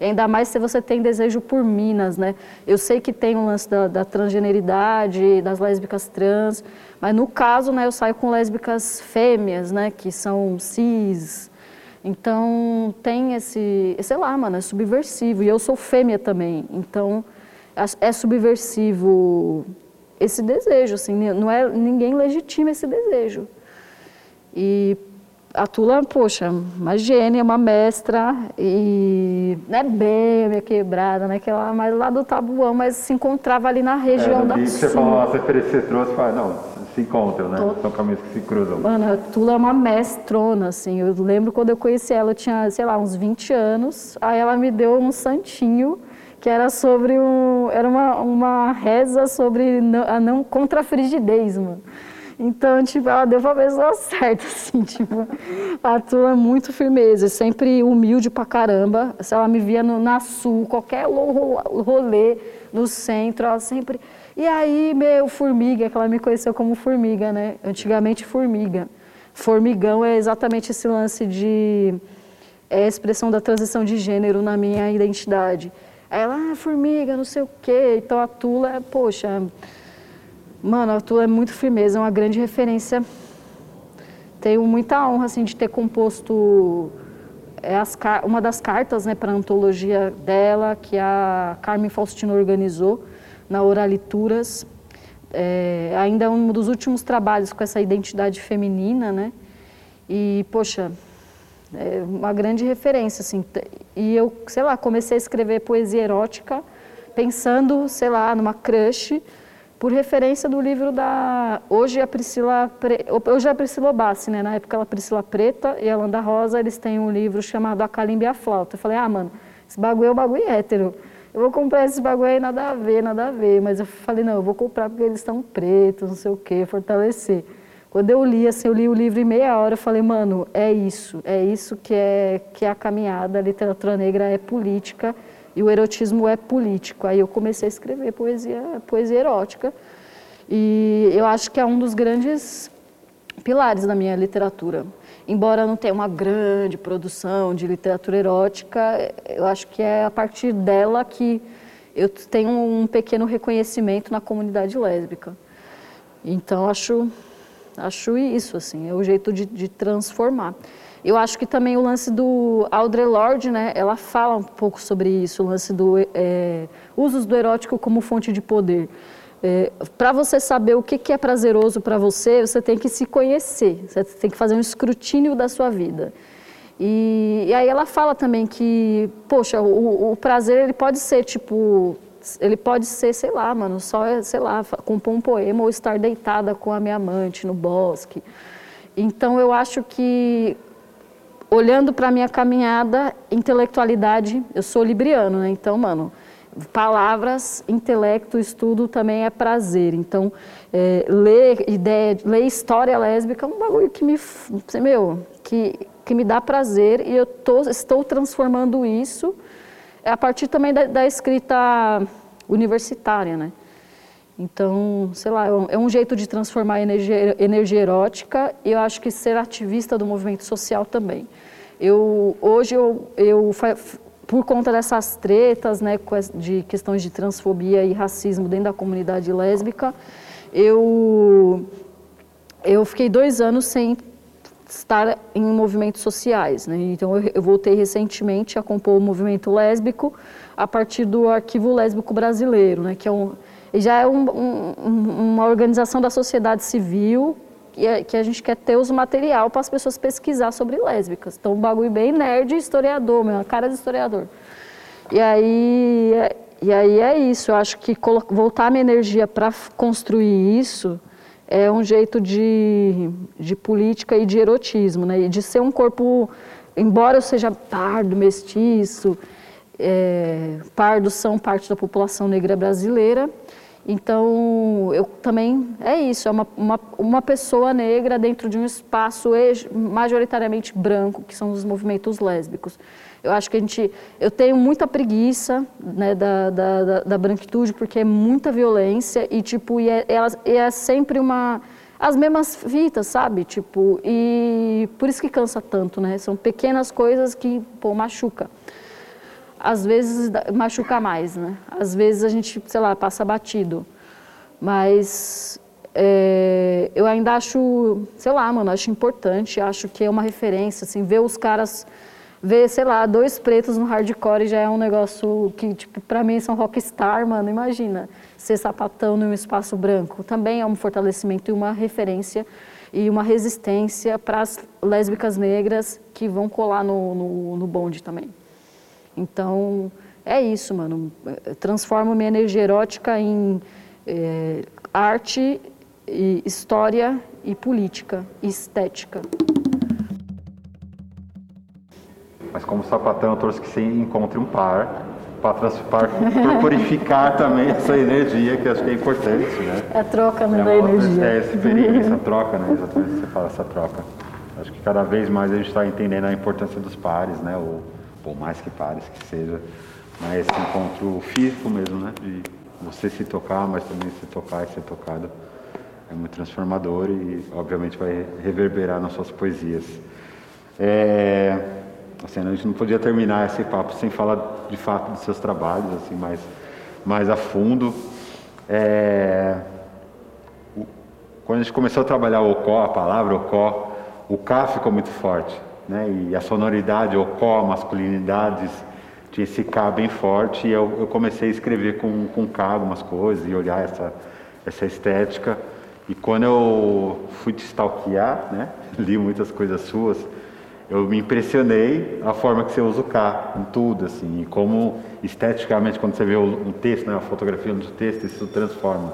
ainda mais se você tem desejo por minas, né? Eu sei que tem o um lance da, da transgeneridade, das lésbicas trans, mas no caso, né, eu saio com lésbicas fêmeas, né, que são cis. Então tem esse, sei lá, mano, é subversivo. E eu sou fêmea também, então é subversivo esse desejo, assim, não é ninguém legitima esse desejo. E a Tula, poxa, uma gênia, uma mestra, e não é bem minha quebrada, né? Que ela mais lá do Tabuão, mas se encontrava ali na região é, da Sul. você falou, que você trouxe, fala, não, se encontram, né? Tô... São caminhos que se cruzam. Mano, a Tula é uma mestrona, assim. Eu lembro quando eu conheci ela, eu tinha, sei lá, uns 20 anos. Aí ela me deu um santinho que era sobre um, era uma, uma reza sobre não, a não contra a frigidez, mano. Então, tipo, ela deu pra pessoa certa, assim, tipo, a tua é muito firmeza, sempre humilde pra caramba. Se ela me via no, na sul, qualquer rolê no centro, ela sempre. E aí, meu, formiga, que ela me conheceu como formiga, né? Antigamente, formiga. Formigão é exatamente esse lance de. É a expressão da transição de gênero na minha identidade. Aí ela, ah, formiga, não sei o quê. Então a Tula, é, poxa Mano, a tua é muito firmeza, é uma grande referência. Tenho muita honra assim de ter composto é as, uma das cartas né, para a antologia dela, que a Carmen Faustino organizou na Oralituras. É, ainda é um dos últimos trabalhos com essa identidade feminina, né? E, poxa, é uma grande referência, assim. E eu, sei lá, comecei a escrever poesia erótica pensando, sei lá, numa crush por referência do livro da hoje a Priscila hoje a Priscila Obassi, né? Na época ela Priscila Preta e a Landa Rosa, eles têm um livro chamado A Calimba e a Flauta. Eu falei: "Ah, mano, esse bagulho é um bagulho hétero. Eu vou comprar esse bagulho aí nada a ver, nada a ver". Mas eu falei: "Não, eu vou comprar porque eles estão pretos, não sei o quê, fortalecer". Quando eu li, assim, eu li o livro em meia hora, eu falei, mano, é isso, é isso que é, que é a caminhada, a literatura negra é política, e o erotismo é político. Aí eu comecei a escrever poesia, poesia erótica e eu acho que é um dos grandes pilares da minha literatura. Embora não tenha uma grande produção de literatura erótica, eu acho que é a partir dela que eu tenho um pequeno reconhecimento na comunidade lésbica. Então acho acho isso assim, é o jeito de, de transformar. Eu acho que também o lance do Audre Lorde, né, ela fala um pouco sobre isso, o lance do é, usos do erótico como fonte de poder. É, para você saber o que, que é prazeroso para você, você tem que se conhecer, você tem que fazer um escrutínio da sua vida. E, e aí ela fala também que, poxa, o, o, prazer ele pode ser tipo, ele pode ser, sei lá, mano, só, sei lá, compor um poema ou estar deitada com a minha amante no bosque. Então eu acho que olhando para minha caminhada, intelectualidade, eu sou libriano, né? Então, mano, palavras, intelecto, estudo também é prazer. Então, é, ler ideia, ler história lésbica é um bagulho que me, meu, que, que me dá prazer e eu tô, estou transformando isso a partir também da, da escrita universitária, né? Então, sei lá, é um é jeito de transformar energia, energia erótica e eu acho que ser ativista do movimento social também. Eu, hoje, eu, eu, por conta dessas tretas né, de questões de transfobia e racismo dentro da comunidade lésbica, eu, eu fiquei dois anos sem estar em movimentos sociais. Né? Então, eu, eu voltei recentemente a compor o movimento lésbico a partir do Arquivo Lésbico Brasileiro, né, que é um e já é um, um, uma organização da sociedade civil que, é, que a gente quer ter os material para as pessoas pesquisar sobre lésbicas. Então, um bagulho bem nerd historiador, meu, a cara de historiador. E aí, é, e aí é isso, eu acho que voltar minha energia para construir isso é um jeito de, de política e de erotismo, né? E de ser um corpo, embora eu seja pardo, mestiço, é, pardos são parte da população negra brasileira, então, eu também, é isso, é uma, uma, uma, pessoa negra dentro de um espaço majoritariamente branco, que são os movimentos lésbicos. Eu acho que a gente, eu tenho muita preguiça né, da, da, da, da branquitude, porque é muita violência e, tipo, e é, é sempre uma, as mesmas fitas, sabe? Tipo, e por isso que cansa tanto, né? São pequenas coisas que, pô, machuca. Às vezes machuca mais, né? Às vezes a gente, sei lá, passa batido. Mas é, eu ainda acho, sei lá, mano, acho importante, acho que é uma referência, assim, ver os caras, ver, sei lá, dois pretos no hardcore já é um negócio que, tipo, pra mim são rockstar, mano, imagina, ser sapatão num espaço branco. Também é um fortalecimento e uma referência e uma resistência para as lésbicas negras que vão colar no, no, no bonde também. Então, é isso, mano. Transformo minha energia erótica em é, arte, e história e política e estética. Mas como sapatão, eu torço que você encontre um par para purificar também essa energia, que acho que é importante, né? É a troca né, é da energia. É essa experiência, a troca, né? Exatamente, você fala essa troca. Acho que cada vez mais a gente está entendendo a importância dos pares, né? Ou, ou mais que pares que seja, mas esse encontro físico mesmo, né? De você se tocar, mas também se tocar e ser tocado. É muito transformador e, obviamente, vai reverberar nas suas poesias. É, assim, a gente não podia terminar esse papo sem falar, de fato, dos seus trabalhos, assim, mais, mais a fundo. É, quando a gente começou a trabalhar o Ocó, a palavra Ocó, o K ficou muito forte, né? E a sonoridade Ocó, masculinidades, tinha esse K bem forte e eu, eu comecei a escrever com, com K algumas coisas e olhar essa, essa estética. E quando eu fui te stalkear, né, li muitas coisas suas, eu me impressionei a forma que você usa o K em tudo, assim, e como esteticamente, quando você vê um texto, né, a fotografia do texto, isso transforma.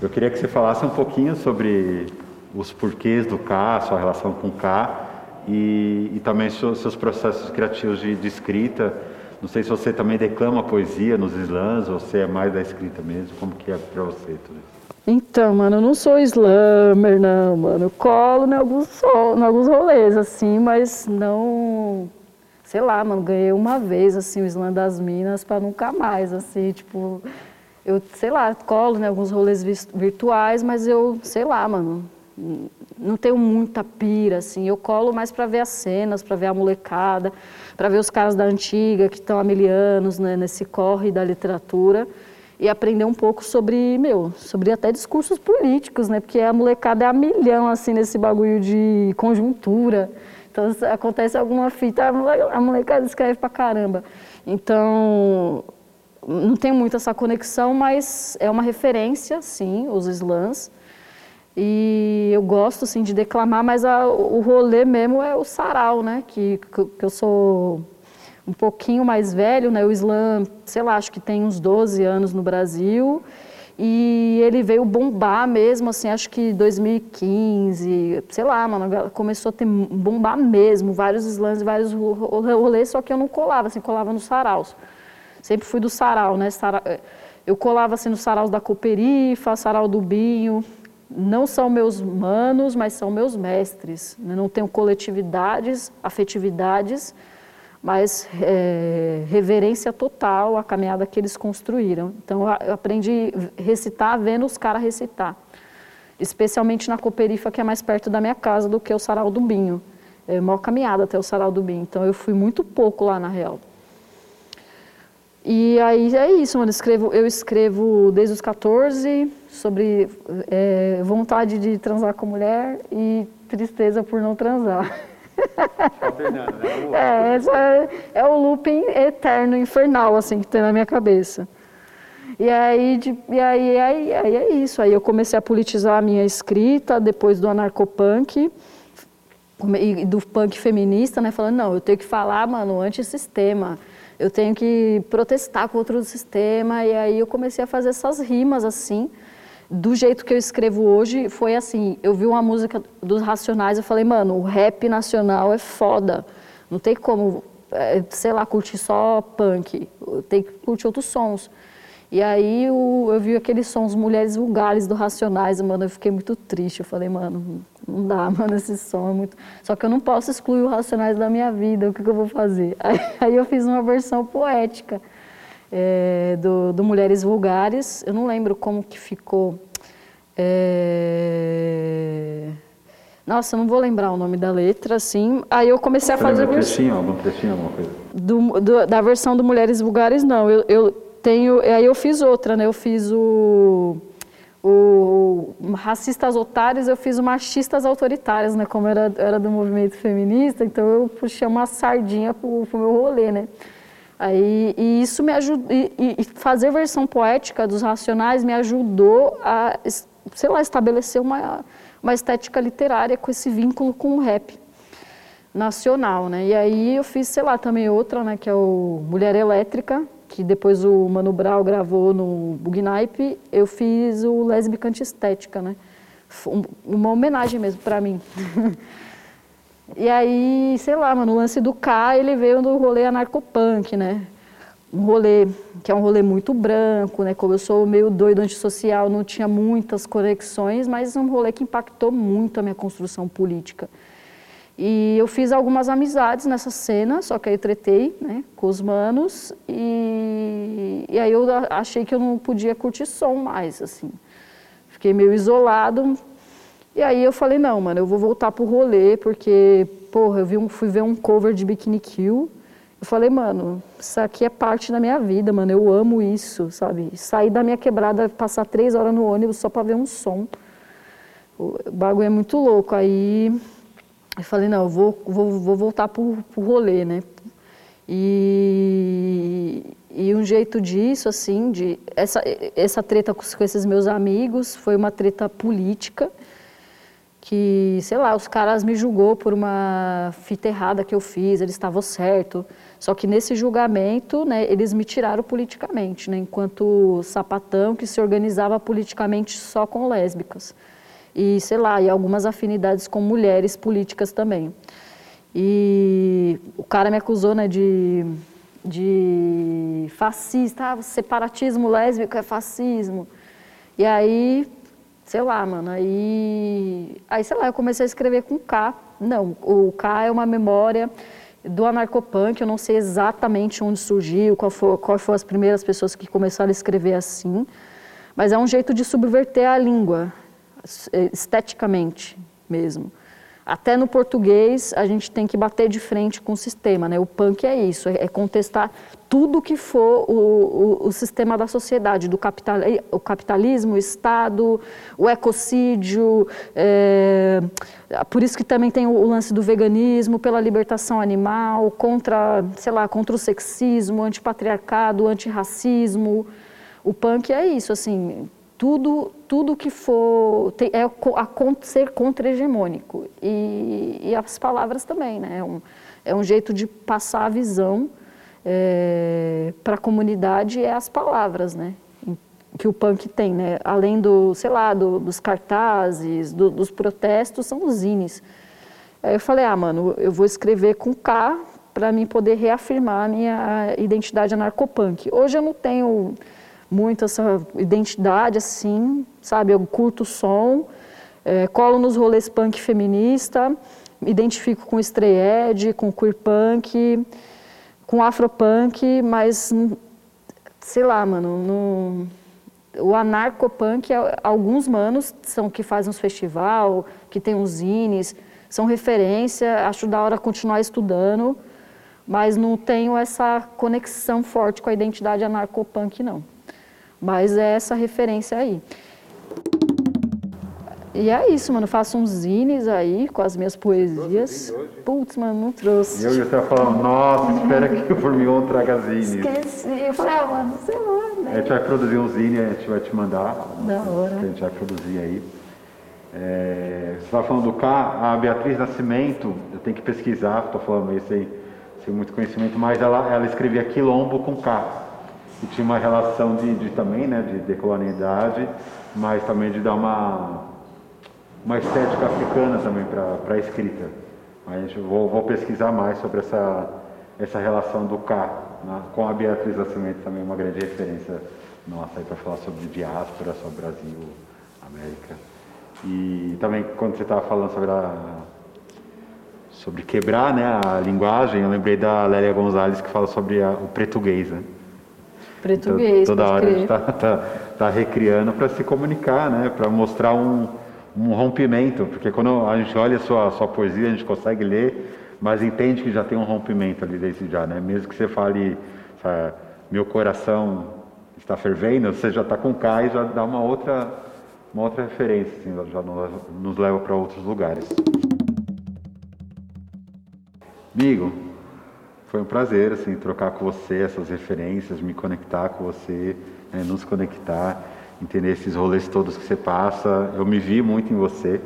Eu queria que você falasse um pouquinho sobre os porquês do K, sua relação com o K, e, e também seus, seus processos criativos de, de, escrita. Não sei se você também declama poesia nos slams, ou se é mais da escrita mesmo, como que é para você tudo isso? Então, mano, eu não sou slammer, não, mano. Eu colo em alguns, em alguns rolês, assim, mas não. Sei lá, mano, ganhei uma vez, assim, o slam das minas para nunca mais, assim, tipo. Eu, sei lá, colo em alguns rolês virtuais, mas eu, sei lá, mano, não tenho muita pira, assim. Eu colo mais para ver as cenas, para ver a molecada, para ver os caras da antiga que estão há mil anos né, nesse corre da literatura e aprender um pouco sobre, meu, sobre até discursos políticos, né? Porque a molecada é a milhão, assim, nesse bagulho de conjuntura. Então, acontece alguma fita, a molecada escreve pra caramba. Então, não tem muito essa conexão, mas é uma referência, sim, os slams. E eu gosto, assim, de declamar, mas a, o rolê mesmo é o sarau, né? Que, que eu sou um pouquinho mais velho, né? O slam, sei lá, acho que tem uns 12 anos no Brasil. E ele veio bombar mesmo, assim, acho que 2015, sei lá, mano, começou a ter bombar mesmo, vários slams, vários rolês, só que eu não colava, assim, colava nos saraus. Sempre fui do sarau, né? Eu colava, assim, nos saraus da Cooperifa, sarau do Binho. Não são meus manos, mas são meus mestres. Né? Não tenho coletividades, afetividades, mas é, reverência total à caminhada que eles construíram. Então eu aprendi a recitar vendo os caras recitar, especialmente na Cooperifa, que é mais perto da minha casa do que o Sarau do Binho. É uma caminhada até o Sarau do Binho, então eu fui muito pouco lá na real. E aí é isso, mano. Eu escrevo, eu escrevo desde os 14 sobre é, vontade de transar com mulher e tristeza por não transar. Né? É, esse é, é o looping eterno, infernal, assim, que tem na minha cabeça. E aí, de, e aí, aí, aí é isso. Aí eu comecei a politizar a minha escrita depois do anarcopunk e do punk feminista, né? Falando, não, eu tenho que falar, mano, antissistema. Eu tenho que protestar contra o sistema. E aí eu comecei a fazer essas rimas, assim, do jeito que eu escrevo hoje, foi assim, eu vi uma música dos Racionais, eu falei, mano, o rap nacional é foda. Não tem como, é, sei lá, curtir só punk, tem que curtir outros sons. E aí eu, eu vi aqueles sons Mulheres Vulgares do Racionais, mano, eu fiquei muito triste. Eu falei, mano, não dá, mano, esse som é muito... Só que eu não posso excluir o Racionais da minha vida, o que, que eu vou fazer? Aí, aí eu fiz uma versão poética é, do, do, Mulheres Vulgares. Eu não lembro como que ficou. É... Nossa, não vou lembrar o nome da letra, assim. Aí eu comecei a fazer. lembra trechinho, algum trechinho, alguma coisa? Do, do, da versão do Mulheres Vulgares, não. Eu, eu tenho. Aí eu fiz outra, né? Eu fiz o. O racistas otários, eu fiz o machistas autoritários, né? Como era, era do movimento feminista, então eu puxei uma sardinha pro, pro meu rolê, né? Aí, e isso me ajudou, e, e fazer versão poética dos Racionais me ajudou a, sei lá, estabelecer uma, uma estética literária com esse vínculo com o rap nacional, né? E aí eu fiz, sei lá, também outra, né, que é o Mulher Elétrica, que depois o Mano Brown gravou no Bugnipe, eu fiz o Lésbica Antiestética, né? Uma homenagem mesmo para mim. e aí, sei lá, mano, o lance do K, ele veio do rolê anarcopunk, né? Um rolê que é um rolê muito branco, né? Como eu sou meio doido antissocial, não tinha muitas conexões, mas um rolê que impactou muito a minha construção política. E eu fiz algumas amizades nessa cena, só que aí eu tretei né, com os manos e, e aí eu achei que eu não podia curtir som mais, assim. Fiquei meio isolado. E aí eu falei, não, mano, eu vou voltar pro rolê, porque, porra, eu vi um, fui ver um cover de Bikini Kill. Eu falei, mano, isso aqui é parte da minha vida, mano, eu amo isso, sabe? Sair da minha quebrada, passar três horas no ônibus só para ver um som. O bagulho é muito louco. Aí eu falei, não, eu vou, vou, vou voltar para o rolê, né? E, e um jeito disso, assim, de essa, essa treta com, com esses meus amigos foi uma treta política, que, sei lá, os caras me julgou por uma fita errada que eu fiz, eles estavam certo. Só que nesse julgamento, né, eles me tiraram politicamente, né, enquanto sapatão que se organizava politicamente só com lésbicas e, sei lá, e algumas afinidades com mulheres políticas também. E o cara me acusou, né, de, de fascista, ah, separatismo lésbico é fascismo. E aí, sei lá, mano, aí, aí, sei lá, eu comecei a escrever com K. Não, o K é uma memória do anarcopunk, eu não sei exatamente onde surgiu, qual foi, qual foram as primeiras pessoas que começaram a escrever assim, mas é um jeito de subverter a língua, esteticamente mesmo. Até no português a gente tem que bater de frente com o sistema, né? O punk é isso, é contestar tudo que for o, o, o sistema da sociedade, do capital, o capitalismo, o Estado, o ecocídio, é, por isso que também tem o, o lance do veganismo, pela libertação animal, contra, sei lá, contra o sexismo, antipatriarcado, antirracismo. O punk é isso, assim, tudo, tudo que for tem, é a, ser contra-hegemônico. E, e, as palavras também, né? É um, é um jeito de passar a visão é, para a comunidade, é as palavras, né? Que o punk tem, né? Além do, sei lá, do, dos cartazes, do, dos protestos, são os zines. Aí eu falei, ah, mano, eu vou escrever com K para mim poder reafirmar a minha identidade anarcopunk. Hoje eu não tenho muito essa identidade, assim, sabe? Eu curto o som, é, colo nos rolês punk feminista, me identifico com stray com queer punk, com afropunk, mas, sei lá, mano, no, o anarcopunk, é, alguns manos são que fazem uns festival, que tem uns zines, são referência, acho da hora continuar estudando, mas não tenho essa conexão forte com a identidade anarcopunk, não. Mas é essa referência aí. E é isso, mano. Faço uns zines aí com as minhas poesias. Putz, mano, não trouxe. E eu já estava falando, nossa, espera que o Formion traga zines. Esqueci. Eu falei, ah, mano, sei lá. Né? A gente vai produzir um zine, a gente vai te mandar. Da hora. Que a gente vai produzir aí. É, você estava falando do K, a Beatriz Nascimento, eu tenho que pesquisar, estou falando isso sem, sem muito conhecimento, mas ela, ela escrevia quilombo com K que tinha uma relação de, de também, né, de decolonialidade, mas também de dar uma, uma estética africana também para a escrita. Gente vou, vou, pesquisar mais sobre essa, essa relação do K né, com a Beatriz Nascimento, também uma grande referência nossa para falar sobre diáspora, sobre Brasil, América. E também quando você estava falando sobre a sobre quebrar né, a linguagem, eu lembrei da Lélia Gonzalez que fala sobre a, o português, né? Português. Toda hora a gente está tá, tá recriando para se comunicar, né? Para mostrar um, um rompimento, porque quando a gente olha a sua, sua poesia, a gente consegue ler, mas entende que já tem um rompimento ali desde já, né? Mesmo que você fale, sabe, meu coração está fervendo, você já está com K e já dá uma outra, uma outra referência, assim, já nos leva para outros lugares. Amigo, foi um prazer assim trocar com você essas referências, me conectar com você, né, nos conectar, entender esses rolês todos que você passa. Eu me vi muito em você.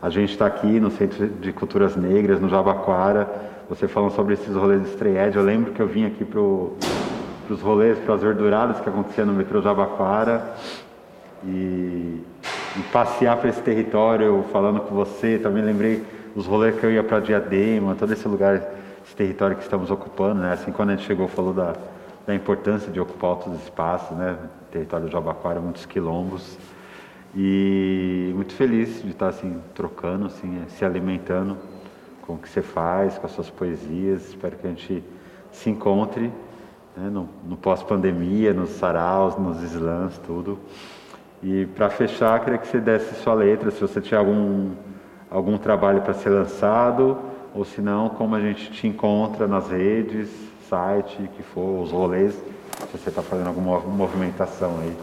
A gente está aqui no Centro de Culturas Negras, no Jabaquara. Você falando sobre esses rolês de estreia. Eu lembro que eu vim aqui para os rolês, para as verduradas que aconteciam no metrô Jabaquara. E, e passear para esse território falando com você. Também lembrei os rolês que eu ia para Diadema, todo esse lugar, território que estamos ocupando. Né? Assim, quando a gente chegou, falou da, da importância de ocupar outros espaços, né? território do Jabaquara, muitos quilombos. E muito feliz de estar assim trocando, assim, se alimentando com o que você faz, com as suas poesias. Espero que a gente se encontre né, no, no pós-pandemia, nos saraus, nos slams, tudo. E para fechar, queria que você desse sua letra, se você tiver algum, algum trabalho para ser lançado, ou se não, como a gente te encontra nas redes, site, que for, os rolês, se você está fazendo alguma movimentação aí.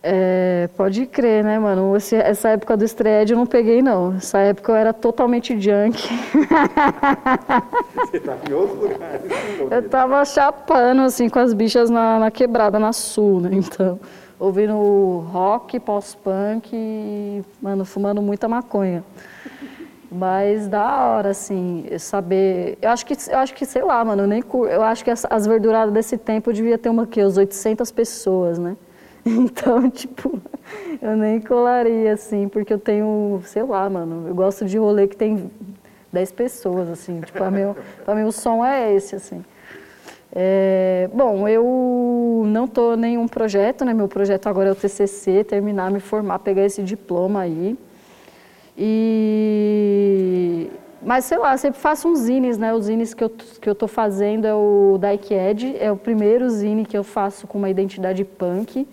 É, pode crer, né, mano? Esse, essa época do estreed eu não peguei, não. Essa época eu era totalmente junk. Você tá em outros lugares. Eu tava chapando, assim, com as bichas na, na quebrada, na sul, né? Então, ouvindo rock, pós-punk e, mano, fumando muita maconha. Mas da hora, assim, saber. Eu acho que, eu acho que sei lá, mano, eu nem eu acho que as, as verduradas desse tempo devia ter uma quê? Uns 800 pessoas, né? Então, tipo, eu nem colaria, assim, porque eu tenho, sei lá, mano, eu gosto de rolê que tem 10 pessoas, assim, tipo, pra mim o som é esse, assim. É, bom, eu não tô em nenhum projeto, né, meu projeto agora é o TCC, terminar, me formar, pegar esse diploma aí. E... Mas, sei lá, sempre faço uns zines, né, os zines que eu, que eu tô fazendo é o Dyke Ed, é o primeiro zine que eu faço com uma identidade punk,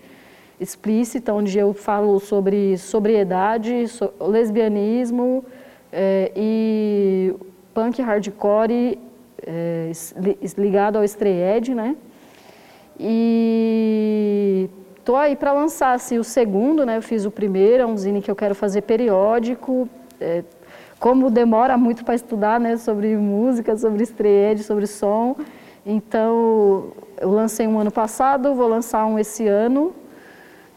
explícita, onde eu falo sobre sobriedade, so, lesbianismo é, e punk hardcore é, ligado ao estreed, né? E tô aí para lançar assim, o segundo, né? Eu fiz o primeiro, é um zine que eu quero fazer periódico. É, como demora muito para estudar, né? Sobre música, sobre estreed, sobre som. Então, eu lancei um ano passado, vou lançar um esse ano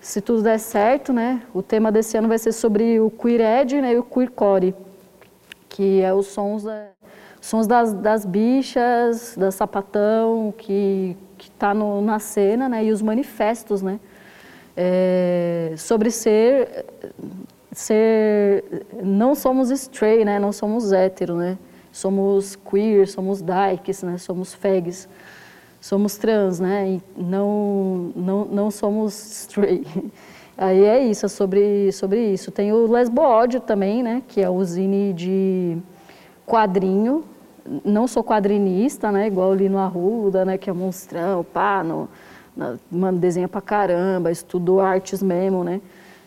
se tudo der certo, né, o tema desse ano vai ser sobre o queer ed né, e o queer core, que é os sons, da, sons das, das bichas, da sapatão, que está na cena, né, e os manifestos, né, é, sobre ser, ser, não somos stray, né, não somos hétero, né, somos queer, somos dykes, né, somos fags somos trans, né? E não, não, não somos straight. Aí é isso, é sobre, sobre isso. Tem o Lesbo Ódio também, né? Que é o zine de quadrinho. Não sou quadrinista, né? Igual o Lino Arruda, né? Que é monstrão, pá, no, mano, desenha pra caramba, estudo artes mesmo, né?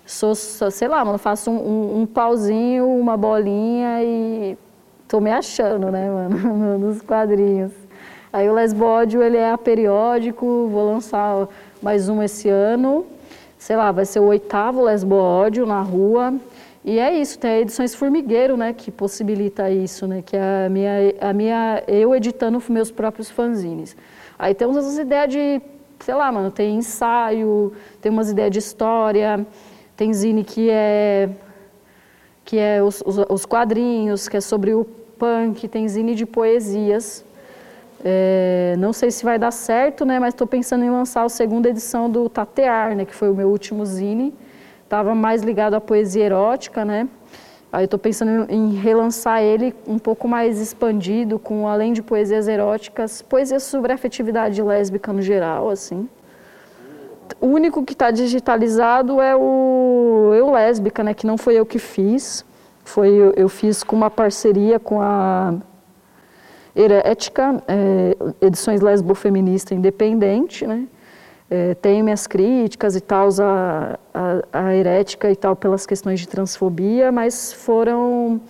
Sou, sou sei lá, mano, faço um, um, um pauzinho, uma bolinha e tô me achando, né, mano, nos quadrinhos. Aí o Lesbódio, ele é periódico, vou lançar mais um esse ano. Sei lá, vai ser o oitavo Lesbódio na rua. E é isso, tem a Edições Formigueiro, né, que possibilita isso, né, que é a minha, a minha, eu editando meus próprios fanzines. Aí temos as ideias de, sei lá, mano, tem ensaio, tem umas ideias de história, tem zine que é, que é os, os, os quadrinhos, que é sobre o punk, tem zine de poesias, é, não sei se vai dar certo, né, mas estou pensando em lançar a segunda edição do Tatear, né, que foi o meu último zine. Estava mais ligado à poesia erótica, né? Aí estou pensando em relançar ele um pouco mais expandido, com além de poesias eróticas, poesias sobre afetividade lésbica no geral, assim. O único que está digitalizado é o Eu Lésbica, né, que não foi eu que fiz. Foi eu, eu fiz com uma parceria com a Herética, é, edições lesbo-feminista independente, né? É, tenho minhas críticas e tal a, a, a herética e tal pelas questões de transfobia, mas foram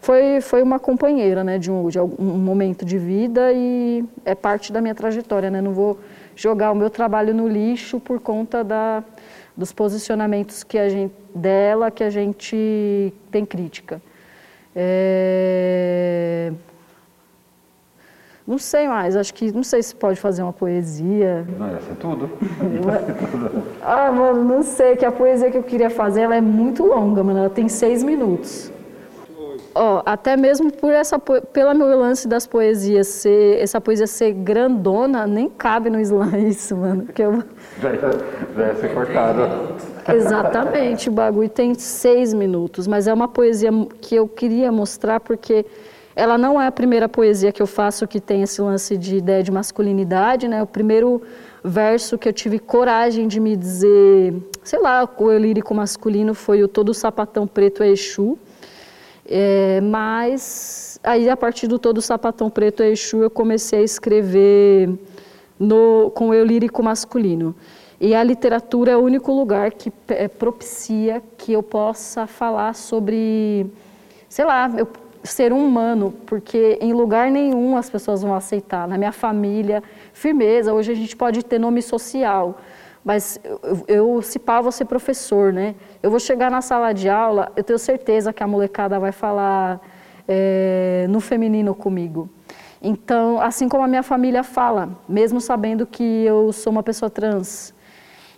foi, foi uma companheira né, de, um, de um momento de vida e é parte da minha trajetória. Né? Não vou jogar o meu trabalho no lixo por conta da, dos posicionamentos que a gente, dela que a gente tem crítica. É... Não sei mais, acho que não sei se pode fazer uma poesia. Não, ia ser tudo. ah, mano, não sei, que a poesia que eu queria fazer ela é muito longa, mano. Ela tem seis minutos. Ó, até mesmo por essa, pela meu lance das poesias ser, essa poesia ser grandona, nem cabe no slam isso, mano. Que eu... já, ia, já ia ser cortado. Exatamente, o bagulho tem seis minutos, mas é uma poesia que eu queria mostrar porque ela não é a primeira poesia que eu faço que tem esse lance de ideia de masculinidade, né? O primeiro verso que eu tive coragem de me dizer, sei lá, o lírico masculino foi o Todo Sapatão Preto é Exu. É, mas aí a partir do Todo Sapatão Preto é Exu eu comecei a escrever no, com o eu lírico masculino. E a literatura é o único lugar que é, propicia que eu possa falar sobre, sei lá, eu ser humano, porque em lugar nenhum as pessoas vão aceitar. Na minha família, firmeza. Hoje a gente pode ter nome social, mas eu, eu se pá, vou ser professor, né? Eu vou chegar na sala de aula, eu tenho certeza que a molecada vai falar é, no feminino comigo. Então, assim como a minha família fala, mesmo sabendo que eu sou uma pessoa trans,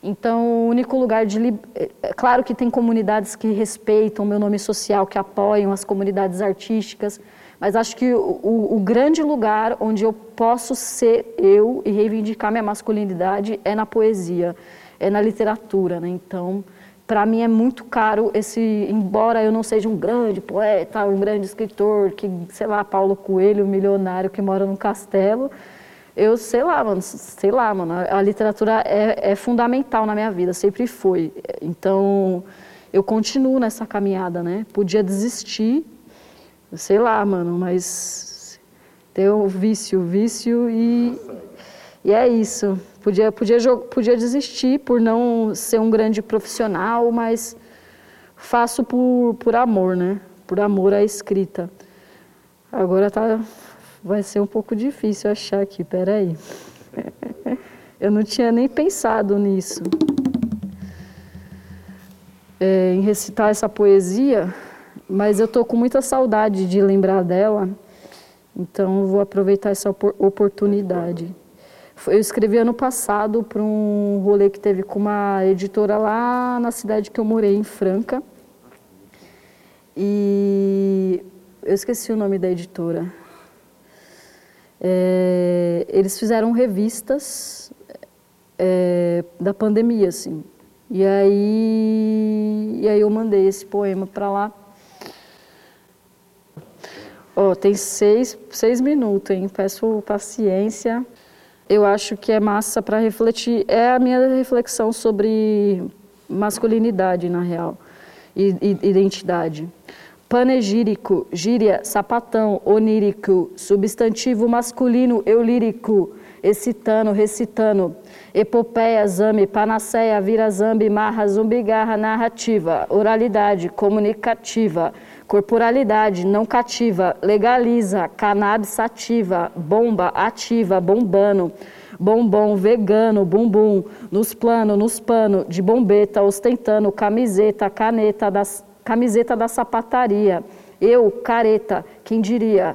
então, o único lugar de. É, é claro que tem comunidades que respeitam o meu nome social, que apoiam as comunidades artísticas, mas acho que o, o, o, grande lugar onde eu posso ser eu e reivindicar minha masculinidade é na poesia, é na literatura. Né? Então, para mim é muito caro esse. Embora eu não seja um grande poeta, um grande escritor, que, sei lá, Paulo Coelho, milionário que mora num castelo eu sei lá, mano, sei lá, mano, a literatura é, é fundamental na minha vida, sempre foi. Então, eu continuo nessa caminhada, né? Podia desistir, sei lá, mano, mas tem o vício, vício e, e é isso. Podia, podia, podia desistir por não ser um grande profissional, mas faço por, por amor, né? Por amor à escrita. Agora tá vai ser um pouco difícil achar aqui, peraí. Eu não tinha nem pensado nisso. É, em recitar essa poesia, mas eu estou com muita saudade de lembrar dela, então vou aproveitar essa oportunidade. Eu escrevi ano passado para um rolê que teve com uma editora lá na cidade que eu morei, em Franca. E eu esqueci o nome da editora. É, eles fizeram revistas é, da pandemia, assim. E aí, e aí eu mandei esse poema para lá. Oh, tem seis, seis minutos, hein? Peço paciência. Eu acho que é massa para refletir. É a minha reflexão sobre masculinidade, na real, e, e identidade panegírico, gíria, sapatão, onírico, substantivo masculino, eulírico, excitano, recitano, epopeia, zame, panaceia, vira zambi, marra, zumbigarra, narrativa, oralidade, comunicativa, corporalidade, não cativa, legaliza, cannabis bomba, ativa, bombano, bombom, vegano, bumbum, nos plano, nos pano, de bombeta, ostentando, camiseta, caneta, das camiseta da sapataria. Eu, careta, quem diria?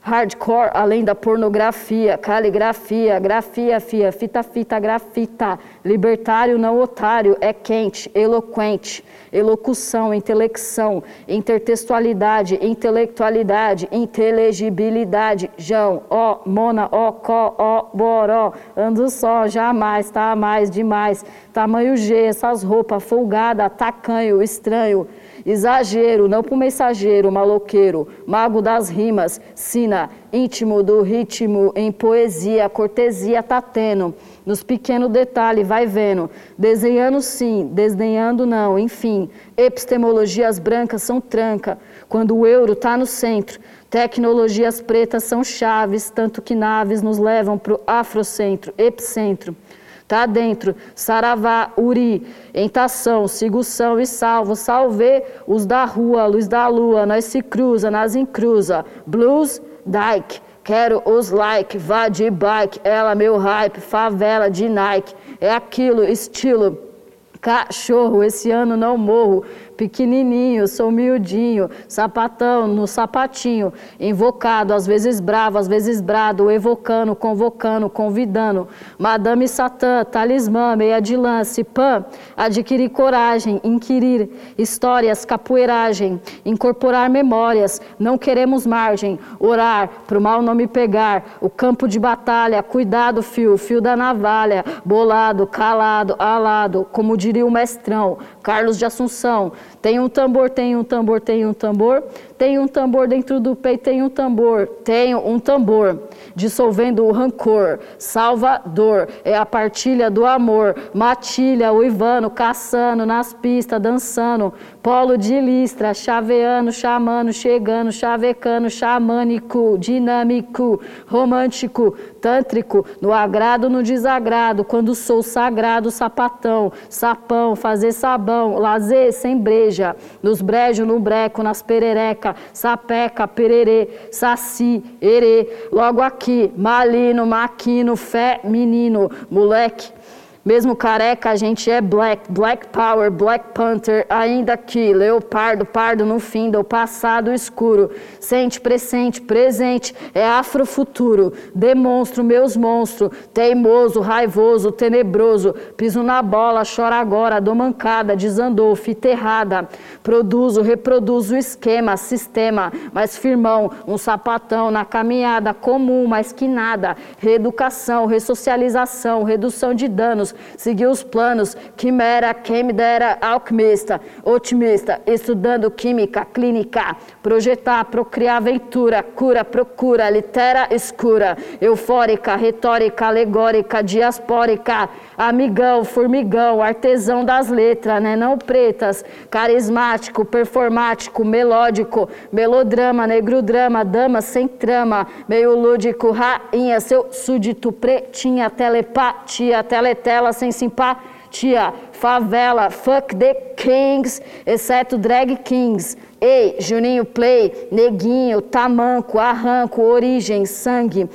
Hardcore, além da pornografia, caligrafia, grafia, fia, fita, fita, grafita. Libertário, não otário, é quente, eloquente. Elocução, intelecção, intertextualidade, intelectualidade, inteligibilidade. Jão, ó, mona, ó, có, ó, boró. Ando só, jamais, tá mais, demais. Tamanho G, essas roupas, folgada, tacanho, estranho exagero, não para o mensageiro, maloqueiro, mago das rimas, sina, íntimo do ritmo, em poesia, cortesia tá tendo, nos pequenos detalhes, vai vendo, desenhando sim, desdenhando não, enfim, epistemologias brancas são tranca, quando o euro tá no centro, tecnologias pretas são chaves, tanto que naves nos levam para o afrocentro, epicentro, tá dentro, saravá, uri, entação, sigução e salvo, salve os da rua, luz da lua, nós se cruza, nós encruza, blues, dike, quero os like, vá de bike, ela meu hype, favela de Nike, é aquilo, estilo, cachorro, esse ano não morro, pequenininho, sou miudinho, sapatão no sapatinho, invocado, às vezes bravo, às vezes brado, evocando, convocando, convidando, Madame Satã, talismã, meia de lance, pã, adquirir coragem, inquirir, histórias, capoeiragem, incorporar memórias, não queremos margem, orar, pro mal não me pegar, o campo de batalha, cuidado, fio, fio da navalha, bolado, calado, alado, como diria o mestrão, Carlos de Assunção, tem um tambor, tem um tambor, tem um tambor. Tem um tambor dentro do peito, tem um tambor. Tenho um tambor, dissolvendo o rancor. Salvador é a partilha do amor. Matilha, uivando, caçando, nas pistas, dançando. Polo de listra, chaveando, chamando, chegando, chavecando, xamânico, dinâmico, romântico, tântrico, no agrado, no desagrado, quando sou sagrado, sapatão, sapão, fazer sabão, lazer sem breja, nos brejos, no breco, nas perereca, sapeca, pererê, saci, erê, logo aqui, malino, maquino, fé, menino, moleque, mesmo careca, a gente é black, black power, black panther, ainda aqui, leopardo, pardo no fim do passado escuro. Sente, presente, presente, é afrofuturo. Demonstro meus monstros, teimoso, raivoso, tenebroso. Piso na bola, chora agora, dou mancada, desandou, fita errada. Produzo, reproduzo esquema, sistema, mais firmão, um sapatão na caminhada, comum, mais que nada. Reeducação, ressocialização, redução de danos, seguir os planos, quimera, quem me dera alquimista, otimista, estudando química, clínica, projetar, procriar aventura, cura, procura, litera escura, eufórica, retórica, alegórica, diaspórica, amigão, formigão, artesão das letras, né? Não pretas, carismático, performático, melódico, melodrama, negro drama, dama sem trama, meio lúdico, rainha, seu súdito, pretinha, telepatia, teletela sem simpatia, favela, fuck the kings, exceto drag kings. Ei, Juninho Play, neguinho, tamanco, arranco, origem, sangue,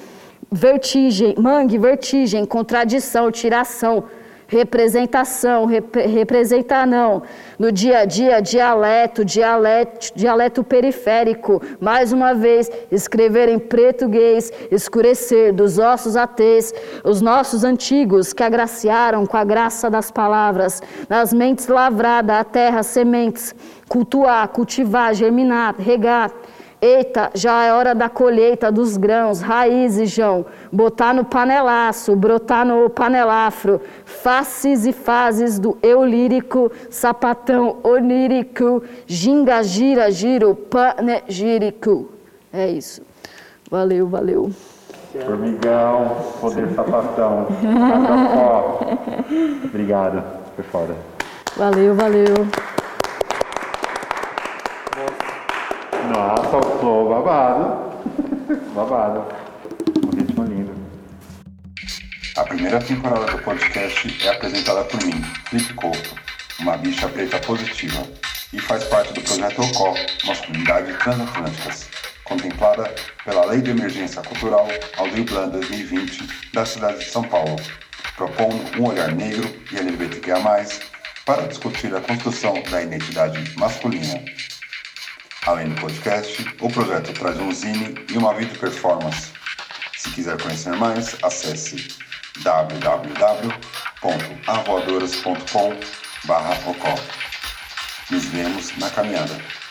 vertigem, mangue, vertigem, contradição, tiração representação, rep, representar não. No dia a dia, dialeto, dialeto, dialeto periférico. Mais uma vez, escrever em português, escurecer dos ossos ateus, os nossos antigos que agraciaram com a graça das palavras, nas mentes lavrada a terra, sementes, cultuar, cultivar, germinar, regar Eita, já é hora da colheita dos grãos, raízes, João. Botar no panelaço, brotar no panelafro. Faces e fases do eu lírico, sapatão onírico, ginga, gira, giro, panegírico. É isso. Valeu, valeu. Formigão, poder sapatão. Obrigado, foi foda. Valeu, valeu. Nossa, o flow babado. babado. Um ritmo lindo. A primeira temporada do podcast é apresentada por mim, Felipe Couto, uma bicha preta positiva, e faz parte do projeto OCO, Masculinidade Transatlânticas, contemplada pela Lei de Emergência Cultural Aldir Blanc 2020 da cidade de São Paulo, propondo um olhar negro e LGBTQIA+, para discutir a construção da identidade masculina Além do podcast, o projeto traz um zine e uma vídeo performance. Se quiser conhecer mais, acesse www.avoadoras.com.br Nos vemos na caminhada.